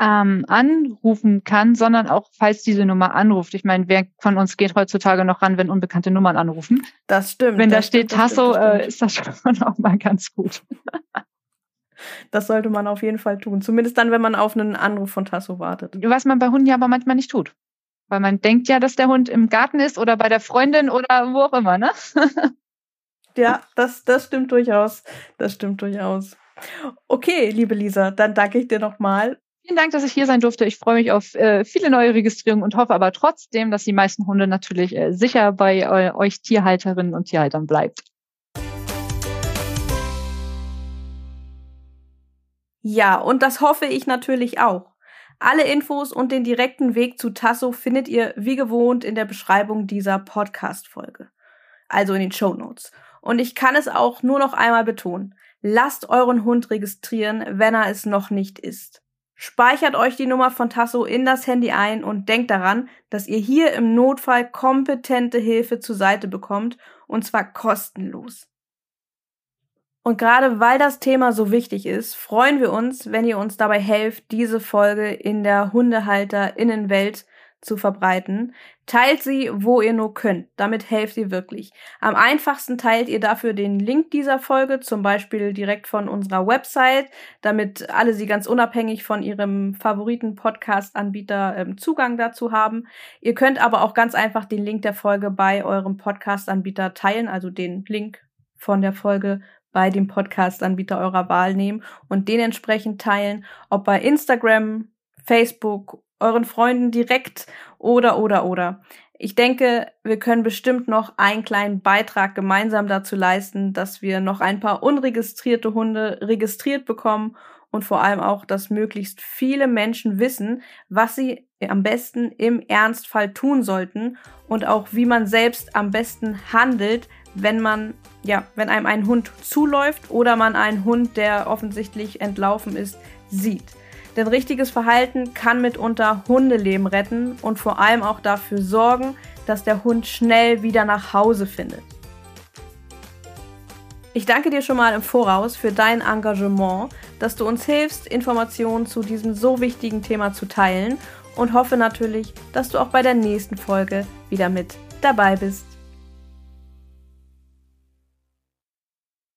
ähm, anrufen kann, sondern auch, falls diese Nummer anruft. Ich meine, wer von uns geht heutzutage noch ran, wenn unbekannte Nummern anrufen? Das stimmt. Wenn da steht Tasso, äh, ist das schon auch mal ganz gut. Das sollte man auf jeden Fall tun. Zumindest dann, wenn man auf einen Anruf von Tasso wartet. Was man bei Hunden ja aber manchmal nicht tut. Weil man denkt ja, dass der Hund im Garten ist oder bei der Freundin oder wo auch immer, ne? ja, das, das stimmt durchaus. Das stimmt durchaus. Okay, liebe Lisa, dann danke ich dir nochmal Vielen Dank, dass ich hier sein durfte. Ich freue mich auf äh, viele neue Registrierungen und hoffe aber trotzdem, dass die meisten Hunde natürlich äh, sicher bei äh, euch Tierhalterinnen und Tierhaltern bleibt. Ja, und das hoffe ich natürlich auch. Alle Infos und den direkten Weg zu Tasso findet ihr wie gewohnt in der Beschreibung dieser Podcast-Folge. Also in den Show Notes. Und ich kann es auch nur noch einmal betonen. Lasst euren Hund registrieren, wenn er es noch nicht ist. Speichert euch die Nummer von Tasso in das Handy ein und denkt daran, dass ihr hier im Notfall kompetente Hilfe zur Seite bekommt und zwar kostenlos. Und gerade weil das Thema so wichtig ist, freuen wir uns, wenn ihr uns dabei helft, diese Folge in der Hundehalterinnenwelt zu verbreiten. Teilt sie, wo ihr nur könnt. Damit helft ihr wirklich. Am einfachsten teilt ihr dafür den Link dieser Folge, zum Beispiel direkt von unserer Website, damit alle sie ganz unabhängig von ihrem favoriten Podcast-Anbieter ähm, Zugang dazu haben. Ihr könnt aber auch ganz einfach den Link der Folge bei eurem Podcast-Anbieter teilen, also den Link von der Folge bei dem Podcast-Anbieter eurer Wahl nehmen und den entsprechend teilen, ob bei Instagram, Facebook euren Freunden direkt oder oder oder. Ich denke, wir können bestimmt noch einen kleinen Beitrag gemeinsam dazu leisten, dass wir noch ein paar unregistrierte Hunde registriert bekommen und vor allem auch, dass möglichst viele Menschen wissen, was sie am besten im Ernstfall tun sollten und auch wie man selbst am besten handelt, wenn man, ja, wenn einem ein Hund zuläuft oder man einen Hund, der offensichtlich entlaufen ist, sieht. Denn richtiges Verhalten kann mitunter Hundeleben retten und vor allem auch dafür sorgen, dass der Hund schnell wieder nach Hause findet. Ich danke dir schon mal im Voraus für dein Engagement, dass du uns hilfst, Informationen zu diesem so wichtigen Thema zu teilen und hoffe natürlich, dass du auch bei der nächsten Folge wieder mit dabei bist.